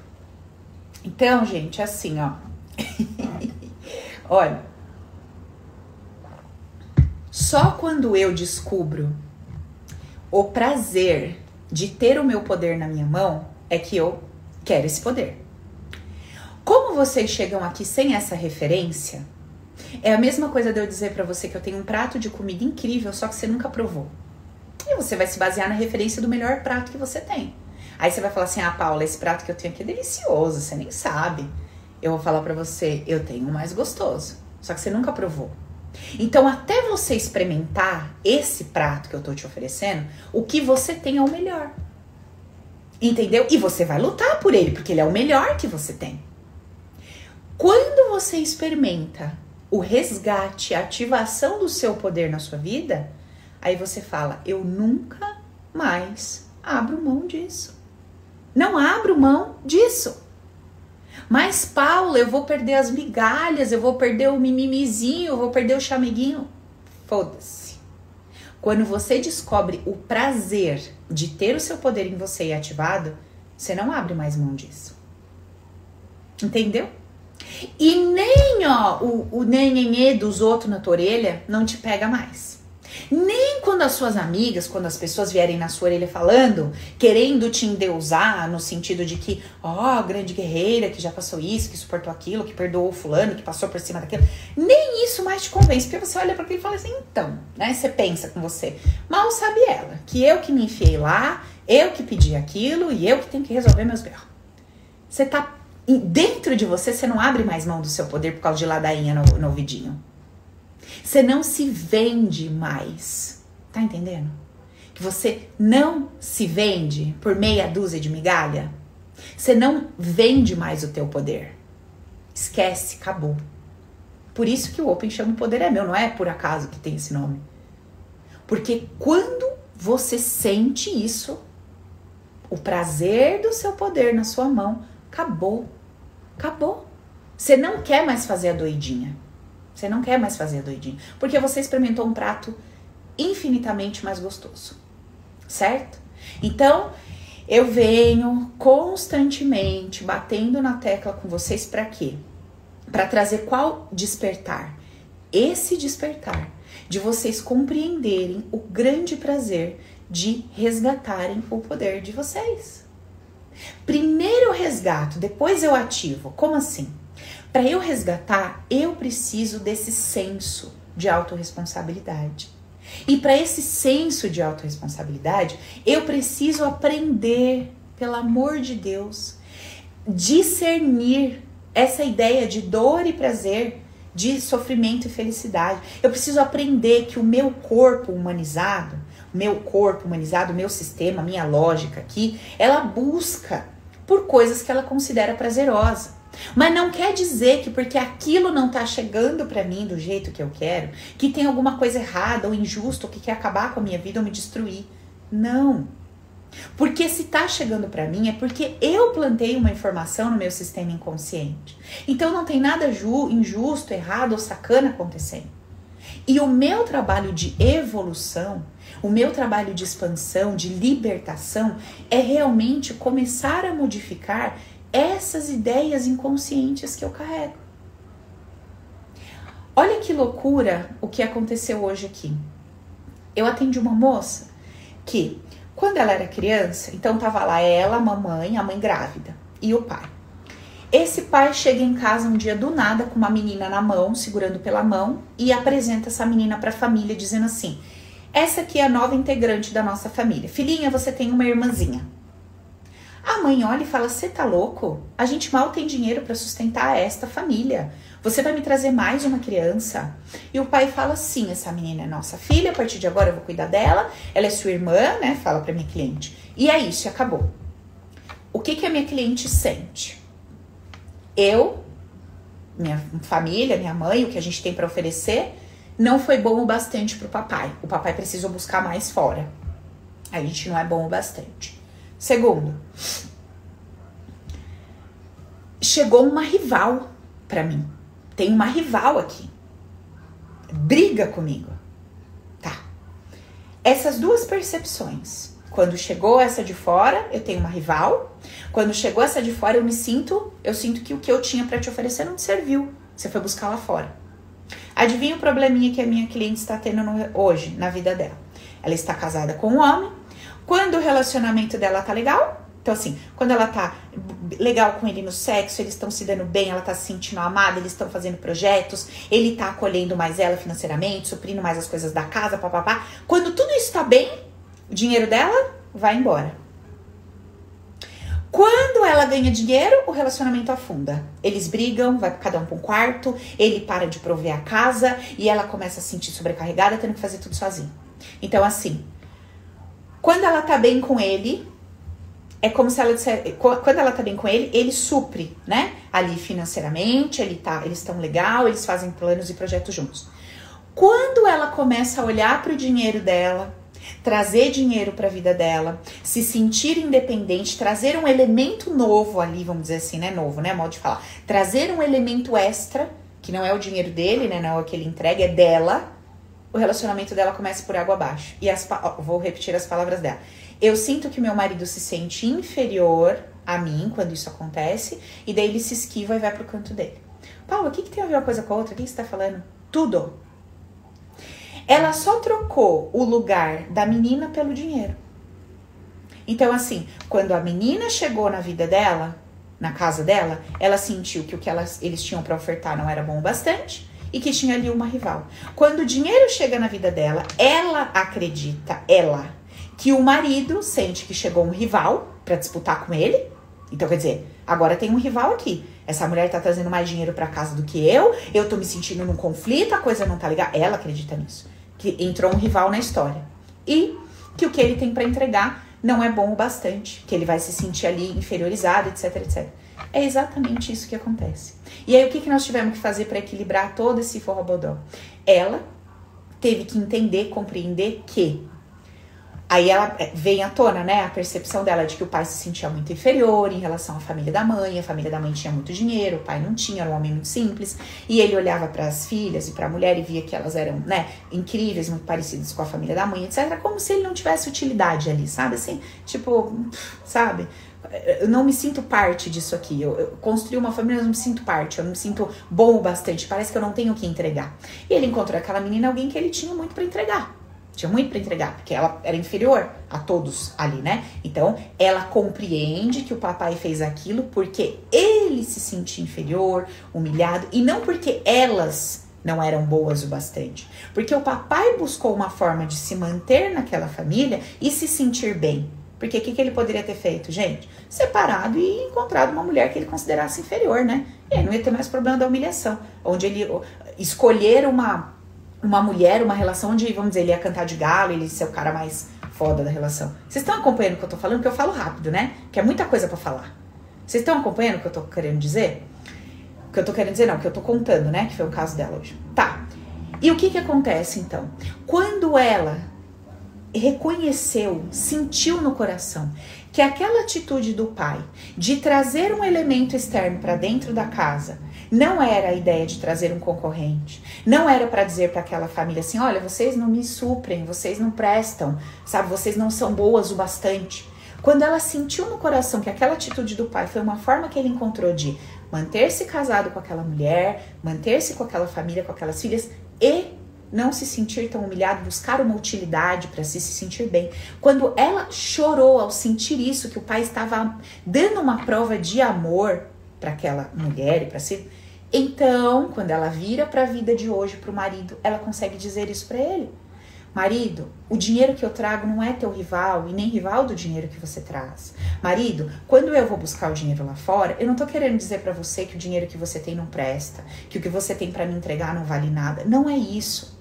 Então, gente, assim, ó. Olha. Só quando eu descubro o prazer de ter o meu poder na minha mão é que eu quero esse poder. Como vocês chegam aqui sem essa referência, é a mesma coisa de eu dizer para você que eu tenho um prato de comida incrível, só que você nunca provou. E você vai se basear na referência do melhor prato que você tem. Aí você vai falar assim: "Ah, Paula, esse prato que eu tenho aqui é delicioso, você nem sabe". Eu vou falar para você: "Eu tenho um mais gostoso". Só que você nunca provou. Então, até você experimentar esse prato que eu tô te oferecendo, o que você tem é o melhor. Entendeu? E você vai lutar por ele, porque ele é o melhor que você tem. Quando você experimenta o resgate, a ativação do seu poder na sua vida, aí você fala: eu nunca mais abro mão disso. Não abro mão disso. Mas, Paulo, eu vou perder as migalhas, eu vou perder o mimimizinho, eu vou perder o chameguinho. Foda-se. Quando você descobre o prazer de ter o seu poder em você ativado, você não abre mais mão disso. Entendeu? E nem, ó, o, o nenhenê dos outros na tua orelha não te pega mais. Nem quando as suas amigas, quando as pessoas vierem na sua orelha falando, querendo te endeusar, no sentido de que, ó, oh, grande guerreira que já passou isso, que suportou aquilo, que perdoou fulano, que passou por cima daquilo, nem isso mais te convence, porque você olha para aquilo e fala assim, então, né? Você pensa com você, mal sabe ela, que eu que me enfiei lá, eu que pedi aquilo e eu que tenho que resolver meus berros. Você tá dentro de você, você não abre mais mão do seu poder por causa de ladainha no, no ouvidinho. Você não se vende mais. Tá entendendo? Que você não se vende por meia dúzia de migalha. Você não vende mais o teu poder. Esquece, acabou. Por isso que o Open chama o poder é meu, não é por acaso que tem esse nome. Porque quando você sente isso, o prazer do seu poder na sua mão, acabou. Acabou. Você não quer mais fazer a doidinha. Você não quer mais fazer a doidinha. Porque você experimentou um prato infinitamente mais gostoso. Certo? Então, eu venho constantemente batendo na tecla com vocês para quê? Para trazer qual despertar? Esse despertar de vocês compreenderem o grande prazer de resgatarem o poder de vocês. Primeiro eu resgato, depois eu ativo. Como assim? Para eu resgatar, eu preciso desse senso de autorresponsabilidade. E para esse senso de autorresponsabilidade, eu preciso aprender, pelo amor de Deus, discernir essa ideia de dor e prazer, de sofrimento e felicidade. Eu preciso aprender que o meu corpo humanizado, meu corpo humanizado, meu sistema, minha lógica aqui, ela busca por coisas que ela considera prazerosa. Mas não quer dizer que porque aquilo não tá chegando para mim do jeito que eu quero, que tem alguma coisa errada ou injusta ou que quer acabar com a minha vida ou me destruir. Não. Porque se tá chegando para mim é porque eu plantei uma informação no meu sistema inconsciente. Então não tem nada injusto, errado ou sacana acontecendo. E o meu trabalho de evolução o meu trabalho de expansão, de libertação, é realmente começar a modificar essas ideias inconscientes que eu carrego. Olha que loucura o que aconteceu hoje aqui. Eu atendi uma moça que, quando ela era criança, então tava lá ela, a mamãe, a mãe grávida e o pai. Esse pai chega em casa um dia do nada com uma menina na mão, segurando pela mão, e apresenta essa menina para a família, dizendo assim: essa aqui é a nova integrante da nossa família. Filhinha, você tem uma irmãzinha. A mãe olha e fala: Você tá louco? A gente mal tem dinheiro para sustentar esta família. Você vai me trazer mais uma criança? E o pai fala: Sim, essa menina é nossa filha, a partir de agora eu vou cuidar dela. Ela é sua irmã, né? Fala para minha cliente. E é isso, acabou. O que, que a minha cliente sente? Eu, minha família, minha mãe, o que a gente tem para oferecer, não foi bom o bastante pro papai. O papai precisou buscar mais fora. A gente não é bom o bastante. Segundo, chegou uma rival para mim. Tem uma rival aqui. Briga comigo. Tá. Essas duas percepções. Quando chegou essa de fora, eu tenho uma rival. Quando chegou essa de fora, eu me sinto, eu sinto que o que eu tinha para te oferecer não te serviu. Você foi buscar lá fora. Adivinha o probleminha que a minha cliente está tendo no, hoje na vida dela? Ela está casada com um homem quando o relacionamento dela tá legal, então assim, quando ela tá legal com ele no sexo, eles estão se dando bem, ela tá se sentindo amada, eles estão fazendo projetos, ele tá acolhendo mais ela financeiramente, suprindo mais as coisas da casa, papapá. Quando tudo isso tá bem, o dinheiro dela vai embora. Quando ela ganha dinheiro, o relacionamento afunda. Eles brigam, vai cada um para um quarto, ele para de prover a casa e ela começa a se sentir sobrecarregada, tendo que fazer tudo sozinha. Então, assim, quando ela tá bem com ele, é como se ela dissesse, quando ela tá bem com ele, ele supre, né? Ali financeiramente, ele tá, eles estão legal, eles fazem planos e projetos juntos. Quando ela começa a olhar para o dinheiro dela, trazer dinheiro para a vida dela, se sentir independente, trazer um elemento novo ali, vamos dizer assim, né, novo, né, modo de falar, trazer um elemento extra, que não é o dinheiro dele, né, não é o que ele entrega, é dela, o relacionamento dela começa por água abaixo. E as vou repetir as palavras dela. Eu sinto que meu marido se sente inferior a mim quando isso acontece, e daí ele se esquiva e vai pro canto dele. Paula, o que, que tem a ver uma coisa com a outra? O que, que você tá falando? Tudo. Ela só trocou o lugar da menina pelo dinheiro. Então, assim, quando a menina chegou na vida dela, na casa dela, ela sentiu que o que elas, eles tinham para ofertar não era bom o bastante e que tinha ali uma rival. Quando o dinheiro chega na vida dela, ela acredita, ela, que o marido sente que chegou um rival para disputar com ele. Então, quer dizer, agora tem um rival aqui. Essa mulher tá trazendo mais dinheiro para casa do que eu, eu tô me sentindo num conflito, a coisa não tá legal. Ela acredita nisso. Que entrou um rival na história. E que o que ele tem para entregar não é bom o bastante, que ele vai se sentir ali inferiorizado, etc, etc. É exatamente isso que acontece. E aí, o que, que nós tivemos que fazer para equilibrar todo esse forrobodó? Ela teve que entender, compreender que. Aí ela é, vem à tona, né, a percepção dela de que o pai se sentia muito inferior em relação à família da mãe, a família da mãe tinha muito dinheiro, o pai não tinha, era um homem muito simples, e ele olhava para as filhas e para a mulher e via que elas eram, né, incríveis, muito parecidas com a família da mãe, etc, como se ele não tivesse utilidade ali, sabe assim? Tipo, sabe? Eu não me sinto parte disso aqui. Eu, eu, construí uma família, eu não me sinto parte, eu não me sinto bom o bastante. Parece que eu não tenho o que entregar. E ele encontrou aquela menina, alguém que ele tinha muito para entregar. Tinha muito para entregar, porque ela era inferior a todos ali, né? Então, ela compreende que o papai fez aquilo porque ele se sentia inferior, humilhado, e não porque elas não eram boas o bastante. Porque o papai buscou uma forma de se manter naquela família e se sentir bem. Porque o que, que ele poderia ter feito, gente? Separado e encontrado uma mulher que ele considerasse inferior, né? E aí não ia ter mais problema da humilhação. Onde ele escolher uma, uma mulher, uma relação onde, vamos dizer, ele ia cantar de galo, ele ia ser o cara mais foda da relação. Vocês estão acompanhando o que eu tô falando? Porque eu falo rápido, né? Que é muita coisa para falar. Vocês estão acompanhando o que eu tô querendo dizer? O que eu tô querendo dizer, não, o que eu tô contando, né? Que foi o caso dela hoje. Tá. E o que que acontece então? Quando ela reconheceu, sentiu no coração que aquela atitude do pai de trazer um elemento externo para dentro da casa não era a ideia de trazer um concorrente, não era para dizer para aquela família assim: olha, vocês não me suprem, vocês não prestam, sabe, vocês não são boas o bastante. Quando ela sentiu no coração que aquela atitude do pai foi uma forma que ele encontrou de manter-se casado com aquela mulher, manter-se com aquela família, com aquelas filhas e não se sentir tão humilhado, buscar uma utilidade para se, se sentir bem. Quando ela chorou ao sentir isso, que o pai estava dando uma prova de amor para aquela mulher e para si, então, quando ela vira para a vida de hoje, para o marido, ela consegue dizer isso para ele. Marido, o dinheiro que eu trago não é teu rival e nem rival do dinheiro que você traz. Marido, quando eu vou buscar o dinheiro lá fora, eu não tô querendo dizer para você que o dinheiro que você tem não presta, que o que você tem para me entregar não vale nada. Não é isso.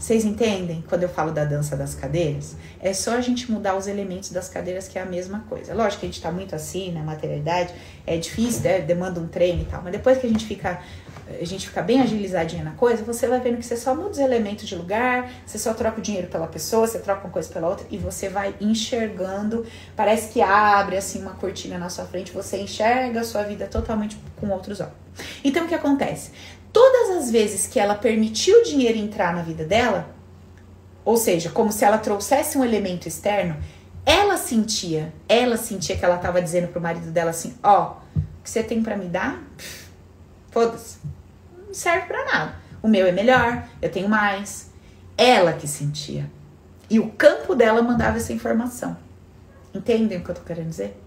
Vocês entendem quando eu falo da dança das cadeiras? É só a gente mudar os elementos das cadeiras que é a mesma coisa. Lógico que a gente tá muito assim na materialidade, é difícil, né? demanda um treino e tal, mas depois que a gente fica a gente fica bem agilizadinha na coisa, você vai vendo que você só muda os elementos de lugar, você só troca o dinheiro pela pessoa, você troca uma coisa pela outra e você vai enxergando, parece que abre assim uma cortina na sua frente, você enxerga a sua vida totalmente com outros olhos. Então o que acontece? Todas as vezes que ela permitiu o dinheiro entrar na vida dela, ou seja, como se ela trouxesse um elemento externo, ela sentia, ela sentia que ela estava dizendo pro marido dela assim, ó, oh, o que você tem para me dar? Foda-se não serve para nada. O meu é melhor, eu tenho mais. Ela que sentia. E o campo dela mandava essa informação. Entendem o que eu tô querendo dizer?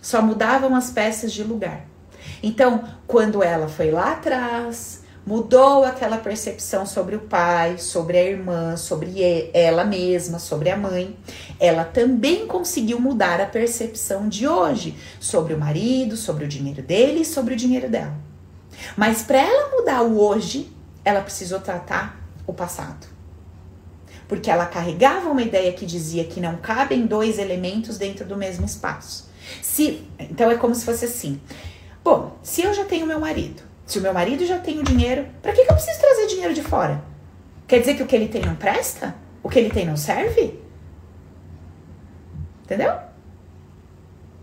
Só mudavam as peças de lugar. Então, quando ela foi lá atrás, mudou aquela percepção sobre o pai, sobre a irmã, sobre ela mesma, sobre a mãe, ela também conseguiu mudar a percepção de hoje sobre o marido, sobre o dinheiro dele e sobre o dinheiro dela. Mas para ela mudar o hoje, ela precisou tratar o passado. Porque ela carregava uma ideia que dizia que não cabem dois elementos dentro do mesmo espaço. Se, então é como se fosse assim. Bom, se eu já tenho meu marido, se o meu marido já tem o dinheiro, para que, que eu preciso trazer dinheiro de fora? Quer dizer que o que ele tem não presta? O que ele tem não serve? Entendeu?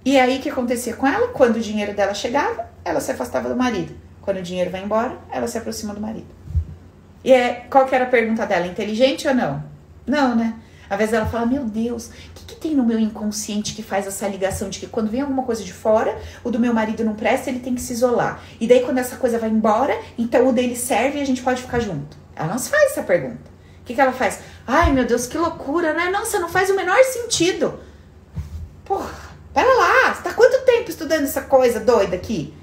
E aí o que acontecia com ela? Quando o dinheiro dela chegava, ela se afastava do marido. Quando o dinheiro vai embora, ela se aproxima do marido. E é, qual que era a pergunta dela? Inteligente ou não? Não, né? Às vezes ela fala, meu Deus, o que, que, tem no meu inconsciente que faz essa ligação de que quando vem alguma coisa de fora, o do meu marido não presta, ele tem que se isolar. E daí quando essa coisa vai embora, então o dele serve e a gente pode ficar junto. Ela não se faz essa pergunta. O que, que ela faz? Ai, meu Deus, que loucura, né? Nossa, não faz o menor sentido. Porra, pera lá, você tá quanto tempo estudando essa coisa doida aqui?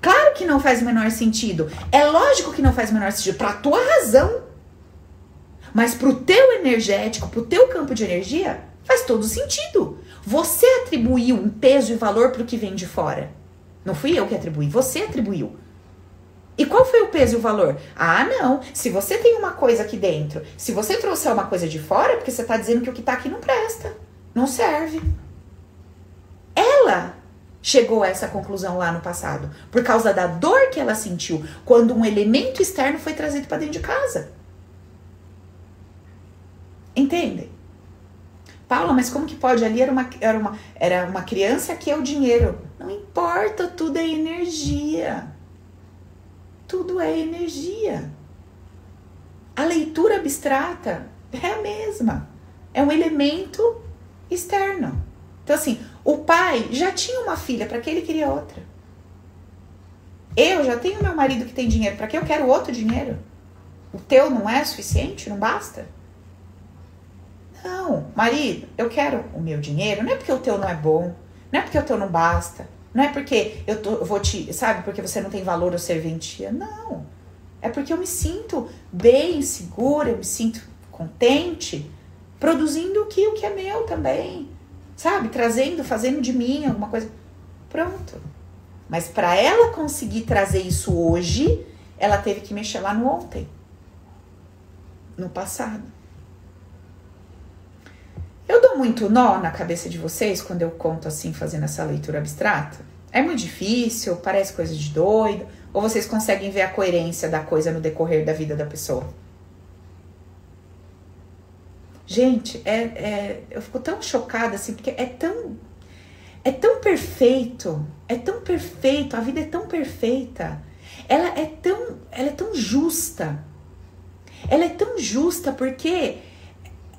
Claro que não faz o menor sentido. É lógico que não faz o menor sentido para tua razão. Mas pro teu energético, pro teu campo de energia, faz todo sentido. Você atribuiu um peso e valor pro que vem de fora. Não fui eu que atribuí, você atribuiu. E qual foi o peso e o valor? Ah, não. Se você tem uma coisa aqui dentro, se você trouxer uma coisa de fora, é porque você está dizendo que o que está aqui não presta. Não serve. Ela chegou a essa conclusão lá no passado, por causa da dor que ela sentiu quando um elemento externo foi trazido para dentro de casa. Entendem? Paula, mas como que pode? Ali era uma, era uma, era uma criança que é o dinheiro. Não importa, tudo é energia. Tudo é energia. A leitura abstrata é a mesma. É um elemento externo. Então, assim, o pai já tinha uma filha, para que ele queria outra? Eu já tenho meu marido que tem dinheiro, para que eu quero outro dinheiro? O teu não é suficiente? Não basta? Não, marido, eu quero o meu dinheiro, não é porque o teu não é bom, não é porque o teu não basta, não é porque eu, tô, eu vou te, sabe, porque você não tem valor ou serventia, não. É porque eu me sinto bem, segura, eu me sinto contente, produzindo o que, o que é meu também sabe? Trazendo, fazendo de mim alguma coisa. Pronto. Mas para ela conseguir trazer isso hoje, ela teve que mexer lá no ontem, no passado. Eu dou muito nó na cabeça de vocês quando eu conto assim, fazendo essa leitura abstrata. É muito difícil, parece coisa de doido, ou vocês conseguem ver a coerência da coisa no decorrer da vida da pessoa? Gente, é, é, eu fico tão chocada assim, porque é tão. É tão perfeito, é tão perfeito, a vida é tão perfeita. Ela é tão, ela é tão justa. Ela é tão justa porque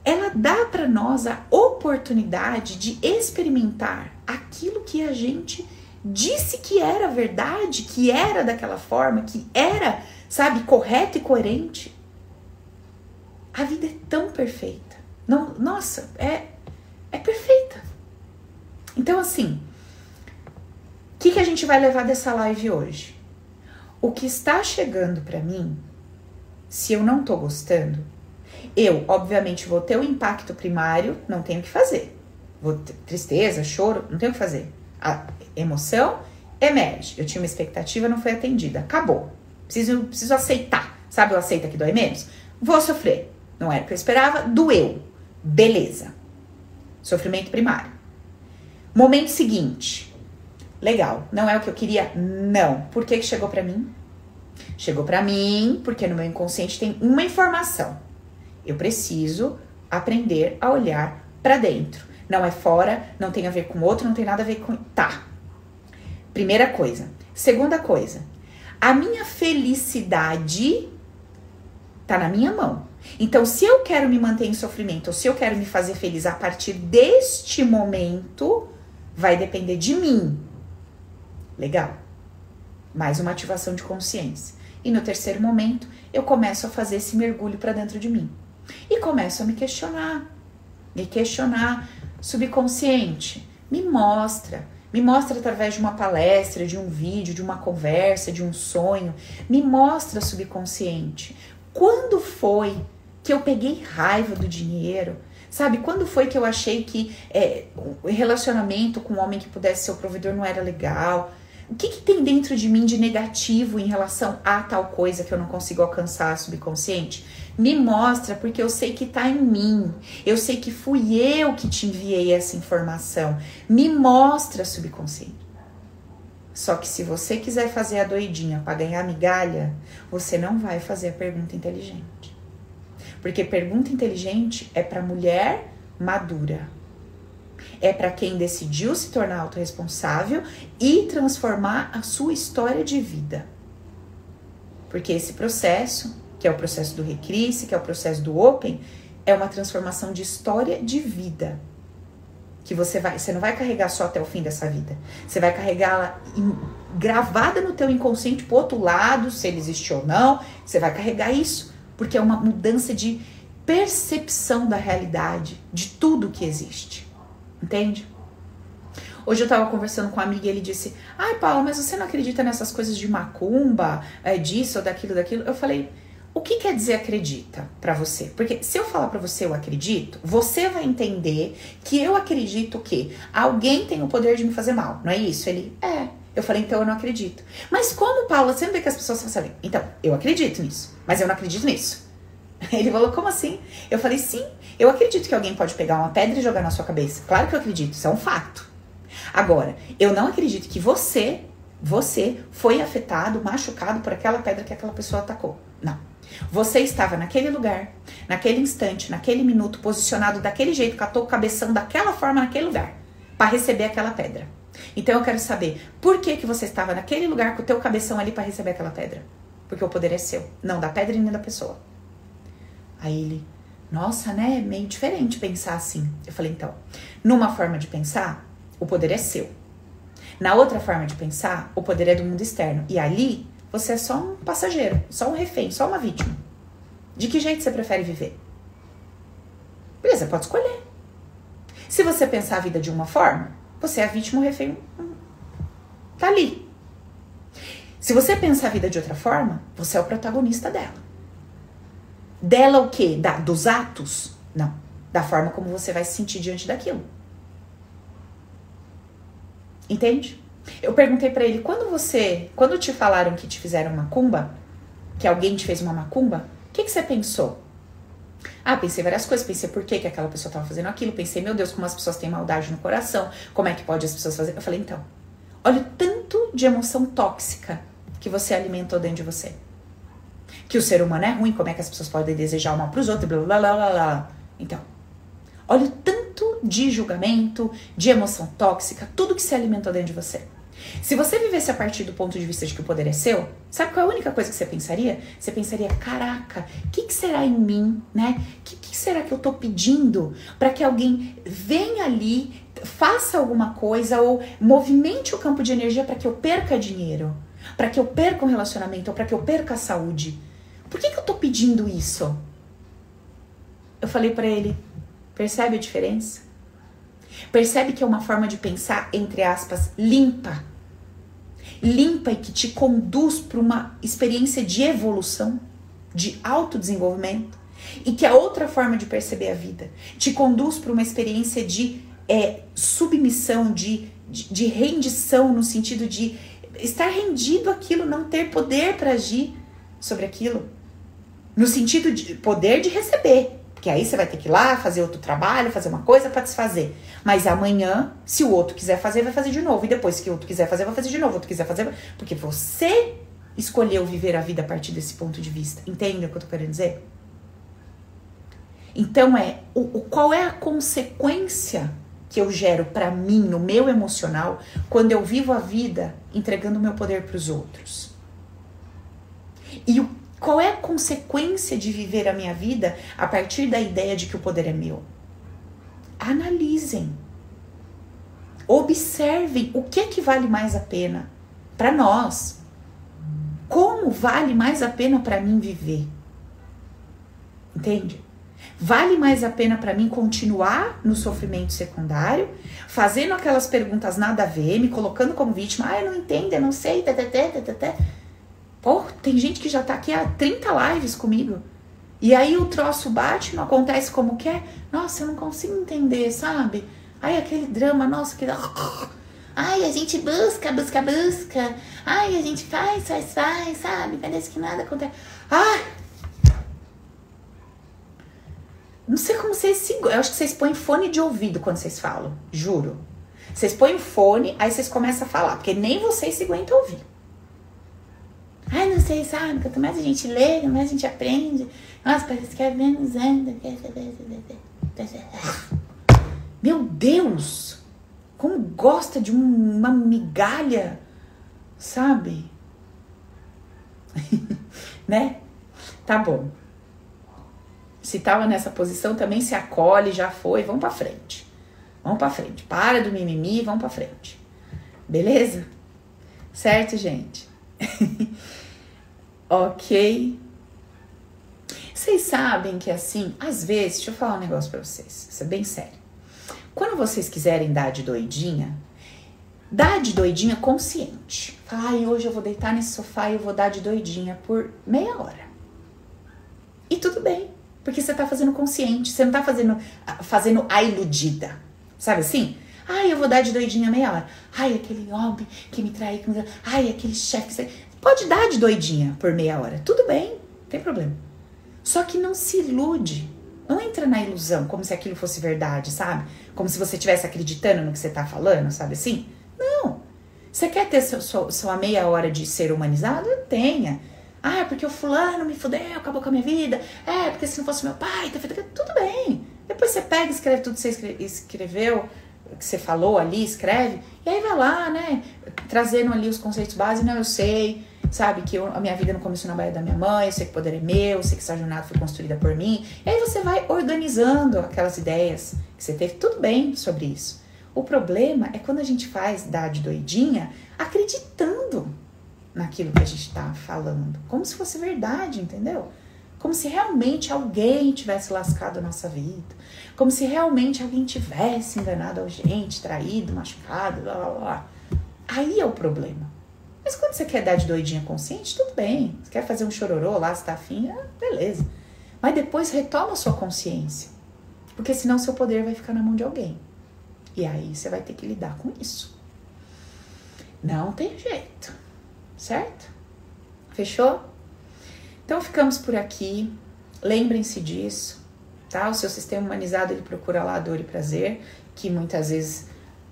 ela dá para nós a oportunidade de experimentar aquilo que a gente disse que era verdade, que era daquela forma, que era, sabe, correto e coerente. A vida é tão perfeita. Não, nossa, é, é perfeita. Então, assim, o que, que a gente vai levar dessa live hoje? O que está chegando para mim, se eu não tô gostando, Eu, obviamente, vou ter o impacto primário, não tenho o que fazer. Vou tristeza, choro, não tenho o que fazer. A emoção emerge. Eu tinha uma expectativa, não foi atendida. Acabou. Preciso, preciso aceitar. Sabe o aceita que dói menos? Vou sofrer. Não era o que eu esperava, doeu. Beleza. Sofrimento primário. Momento seguinte. Legal. Não é o que eu queria? Não. Por que, que chegou para mim? Chegou para mim porque no meu inconsciente tem uma informação. Eu preciso aprender a olhar para dentro. Não é fora, não tem a ver com outro, não tem nada a ver com. Tá. Primeira coisa. Segunda coisa. A minha felicidade tá na minha mão. Então, se eu quero me manter em sofrimento ou se eu quero me fazer feliz a partir deste momento, vai depender de mim. Legal. Mais uma ativação de consciência. E no terceiro momento, eu começo a fazer esse mergulho para dentro de mim. E começo a me questionar. Me questionar subconsciente. Me mostra. Me mostra através de uma palestra, de um vídeo, de uma conversa, de um sonho. Me mostra subconsciente. Quando foi que eu peguei raiva do dinheiro? Sabe, quando foi que eu achei que é, o relacionamento com um homem que pudesse ser o provedor não era legal? O que, que tem dentro de mim de negativo em relação a tal coisa que eu não consigo alcançar subconsciente? Me mostra, porque eu sei que tá em mim. Eu sei que fui eu que te enviei essa informação. Me mostra, subconsciente. Só que se você quiser fazer a doidinha para ganhar migalha, você não vai fazer a pergunta inteligente. Porque pergunta inteligente é para mulher madura é para quem decidiu se tornar autorresponsável e transformar a sua história de vida. Porque esse processo, que é o processo do Recrisse, que é o processo do Open, é uma transformação de história de vida. Que você vai, você não vai carregar só até o fim dessa vida. Você vai carregá-la gravada no teu inconsciente pro outro lado, se ele existe ou não. Você vai carregar isso, porque é uma mudança de percepção da realidade, de tudo que existe. Entende? Hoje eu tava conversando com um amiga e ele disse: Ai, Paulo, mas você não acredita nessas coisas de macumba, é, disso ou daquilo, daquilo? Eu falei: O que quer dizer acredita para você? Porque se eu falar para você eu acredito, você vai entender que eu acredito que alguém tem o poder de me fazer mal, não é isso? Ele: É. Eu falei: Então eu não acredito. Mas como? Você não vê que as pessoas falam assim? Então, eu acredito nisso, mas eu não acredito nisso. Ele falou: Como assim? Eu falei: Sim. Eu acredito que alguém pode pegar uma pedra e jogar na sua cabeça. Claro que eu acredito, isso é um fato. Agora, eu não acredito que você, você foi afetado, machucado por aquela pedra que aquela pessoa atacou. Não. Você estava naquele lugar, naquele instante, naquele minuto, posicionado daquele jeito, catou o cabeção daquela forma naquele lugar, para receber aquela pedra. Então eu quero saber por que que você estava naquele lugar com o teu cabeção ali para receber aquela pedra? Porque o poder é seu, não da pedra e nem da pessoa. Aí ele, nossa, né? É meio diferente pensar assim. Eu falei, então, numa forma de pensar, o poder é seu. Na outra forma de pensar, o poder é do mundo externo. E ali, você é só um passageiro, só um refém, só uma vítima. De que jeito você prefere viver? Beleza, pode escolher. Se você pensar a vida de uma forma, você é a vítima, o refém tá ali. Se você pensar a vida de outra forma, você é o protagonista dela. Dela o quê? Da, dos atos? Não. Da forma como você vai se sentir diante daquilo. Entende? Eu perguntei para ele, quando você, quando te falaram que te fizeram macumba, que alguém te fez uma macumba, o que, que você pensou? Ah, pensei várias coisas, pensei por que, que aquela pessoa estava fazendo aquilo, pensei, meu Deus, como as pessoas têm maldade no coração, como é que pode as pessoas fazer? Eu falei, então, olha o tanto de emoção tóxica que você alimentou dentro de você que o ser humano é ruim, como é que as pessoas podem desejar o mal para os outros, blá blá blá blá. Então, olha o tanto de julgamento, de emoção tóxica, tudo que se alimentou dentro de você. Se você vivesse a partir do ponto de vista de que o poder é seu, sabe qual é a única coisa que você pensaria? Você pensaria, caraca, o que, que, será em mim, né? O que, que será que eu tô pedindo para que alguém venha ali, faça alguma coisa ou movimente o campo de energia para que eu perca dinheiro, para que eu perca um relacionamento ou para que eu perca a saúde? Por que, que eu tô pedindo isso? Eu falei para ele: percebe a diferença? Percebe que é uma forma de pensar, entre aspas, limpa. Limpa e que te conduz para uma experiência de evolução, de autodesenvolvimento. E que a outra forma de perceber a vida te conduz para uma experiência de é, submissão, de, de, de rendição, no sentido de estar rendido aquilo, não ter poder para agir sobre aquilo. No sentido de poder de receber. Porque aí você vai ter que ir lá fazer outro trabalho, fazer uma coisa para desfazer. Mas amanhã, se o outro quiser fazer, vai fazer de novo. E depois que o outro quiser fazer, vai fazer de novo. O outro quiser fazer, porque você escolheu viver a vida a partir desse ponto de vista. Entende o que eu tô querendo dizer? Então é o, o qual é a consequência que eu gero para mim no meu emocional quando eu vivo a vida entregando meu poder para os outros. E o qual é a consequência de viver a minha vida a partir da ideia de que o poder é meu? Analisem. Observem o que é que vale mais a pena para nós. Como vale mais a pena para mim viver? Entende? Vale mais a pena para mim continuar no sofrimento secundário, fazendo aquelas perguntas nada a ver, me colocando como vítima, ah, eu não entendo, eu não sei, tê, tê, tê, tê, tê. Pô, tem gente que já tá aqui há 30 lives comigo. E aí o troço bate, não acontece como quer. Nossa, eu não consigo entender, sabe? Aí aquele drama, nossa, que. Ai, a gente busca, busca, busca. Ai, a gente faz, faz, faz, sabe? Parece que nada acontece. Ai! Não sei como vocês se. Eu acho que vocês põem fone de ouvido quando vocês falam. Juro. Vocês põem fone, aí vocês começam a falar, porque nem vocês se aguentam ouvir. Ai, não sei, sabe? Quanto mais a gente lê, mais a gente aprende. Nossa, parece que é menos ainda. Meu Deus! Como gosta de uma migalha, sabe? né? Tá bom. Se tava nessa posição, também se acolhe, já foi, vamos para frente. Vamos para frente. Para do mimimi, vamos para frente. Beleza? Certo, gente? ok. Vocês sabem que assim, às vezes, deixa eu falar um negócio pra vocês, isso é bem sério. Quando vocês quiserem dar de doidinha, dá de doidinha consciente. Fala, ai, hoje eu vou deitar nesse sofá e eu vou dar de doidinha por meia hora. E tudo bem, porque você tá fazendo consciente, você não tá fazendo, fazendo a iludida. Sabe assim? Ai, eu vou dar de doidinha meia hora. Ai, aquele homem que me traiu. Ai, aquele chefe. Pode dar de doidinha por meia hora. Tudo bem, não tem problema. Só que não se ilude. Não entra na ilusão, como se aquilo fosse verdade, sabe? Como se você estivesse acreditando no que você está falando, sabe assim? Não. Você quer ter seu, sua, sua meia hora de ser humanizado? Tenha. Ah, porque o fulano me fudeu, acabou com a minha vida. É, porque se não fosse meu pai, tá tudo bem. Depois você pega escreve tudo que você escreveu, que você falou ali, escreve, e aí vai lá, né? Trazendo ali os conceitos básicos, não, eu sei, sabe? Que eu, a minha vida não começou na baía da minha mãe, eu sei que o poder é meu, eu sei que essa jornada foi construída por mim. E aí você vai organizando aquelas ideias que você teve, tudo bem sobre isso. O problema é quando a gente faz dar de doidinha acreditando naquilo que a gente está falando, como se fosse verdade, entendeu? Como se realmente alguém tivesse lascado a nossa vida, como se realmente alguém tivesse enganado a gente, traído, machucado, blá blá blá. Aí é o problema. Mas quando você quer dar de doidinha consciente, tudo bem. Você quer fazer um chororô lá, se tá afim, ah, beleza. Mas depois retoma a sua consciência. Porque senão seu poder vai ficar na mão de alguém. E aí você vai ter que lidar com isso. Não tem jeito. Certo? Fechou? Então ficamos por aqui. Lembrem-se disso, tá? O seu sistema humanizado ele procura lá dor e prazer, que muitas vezes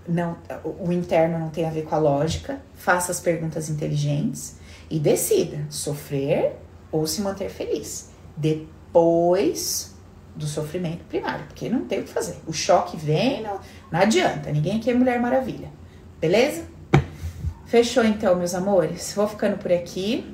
não, o interno não tem a ver com a lógica, faça as perguntas inteligentes e decida sofrer ou se manter feliz. Depois do sofrimento primário, porque não tem o que fazer. O choque vem, não, não adianta, ninguém aqui é Mulher Maravilha. Beleza? Fechou então, meus amores? Vou ficando por aqui.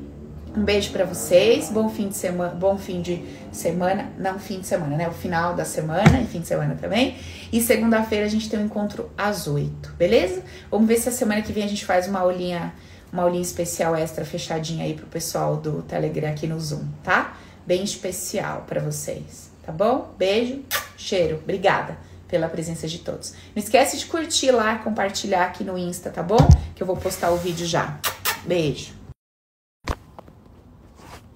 Um beijo para vocês, bom fim de semana, bom fim de semana, não fim de semana, né? O final da semana e fim de semana também. E segunda-feira a gente tem um encontro às oito, beleza? Vamos ver se a semana que vem a gente faz uma aulinha, uma aulinha especial extra fechadinha aí pro pessoal do Telegram aqui no Zoom, tá? Bem especial para vocês, tá bom? Beijo, cheiro, obrigada pela presença de todos. Não esquece de curtir lá, compartilhar aqui no Insta, tá bom? Que eu vou postar o vídeo já. Beijo.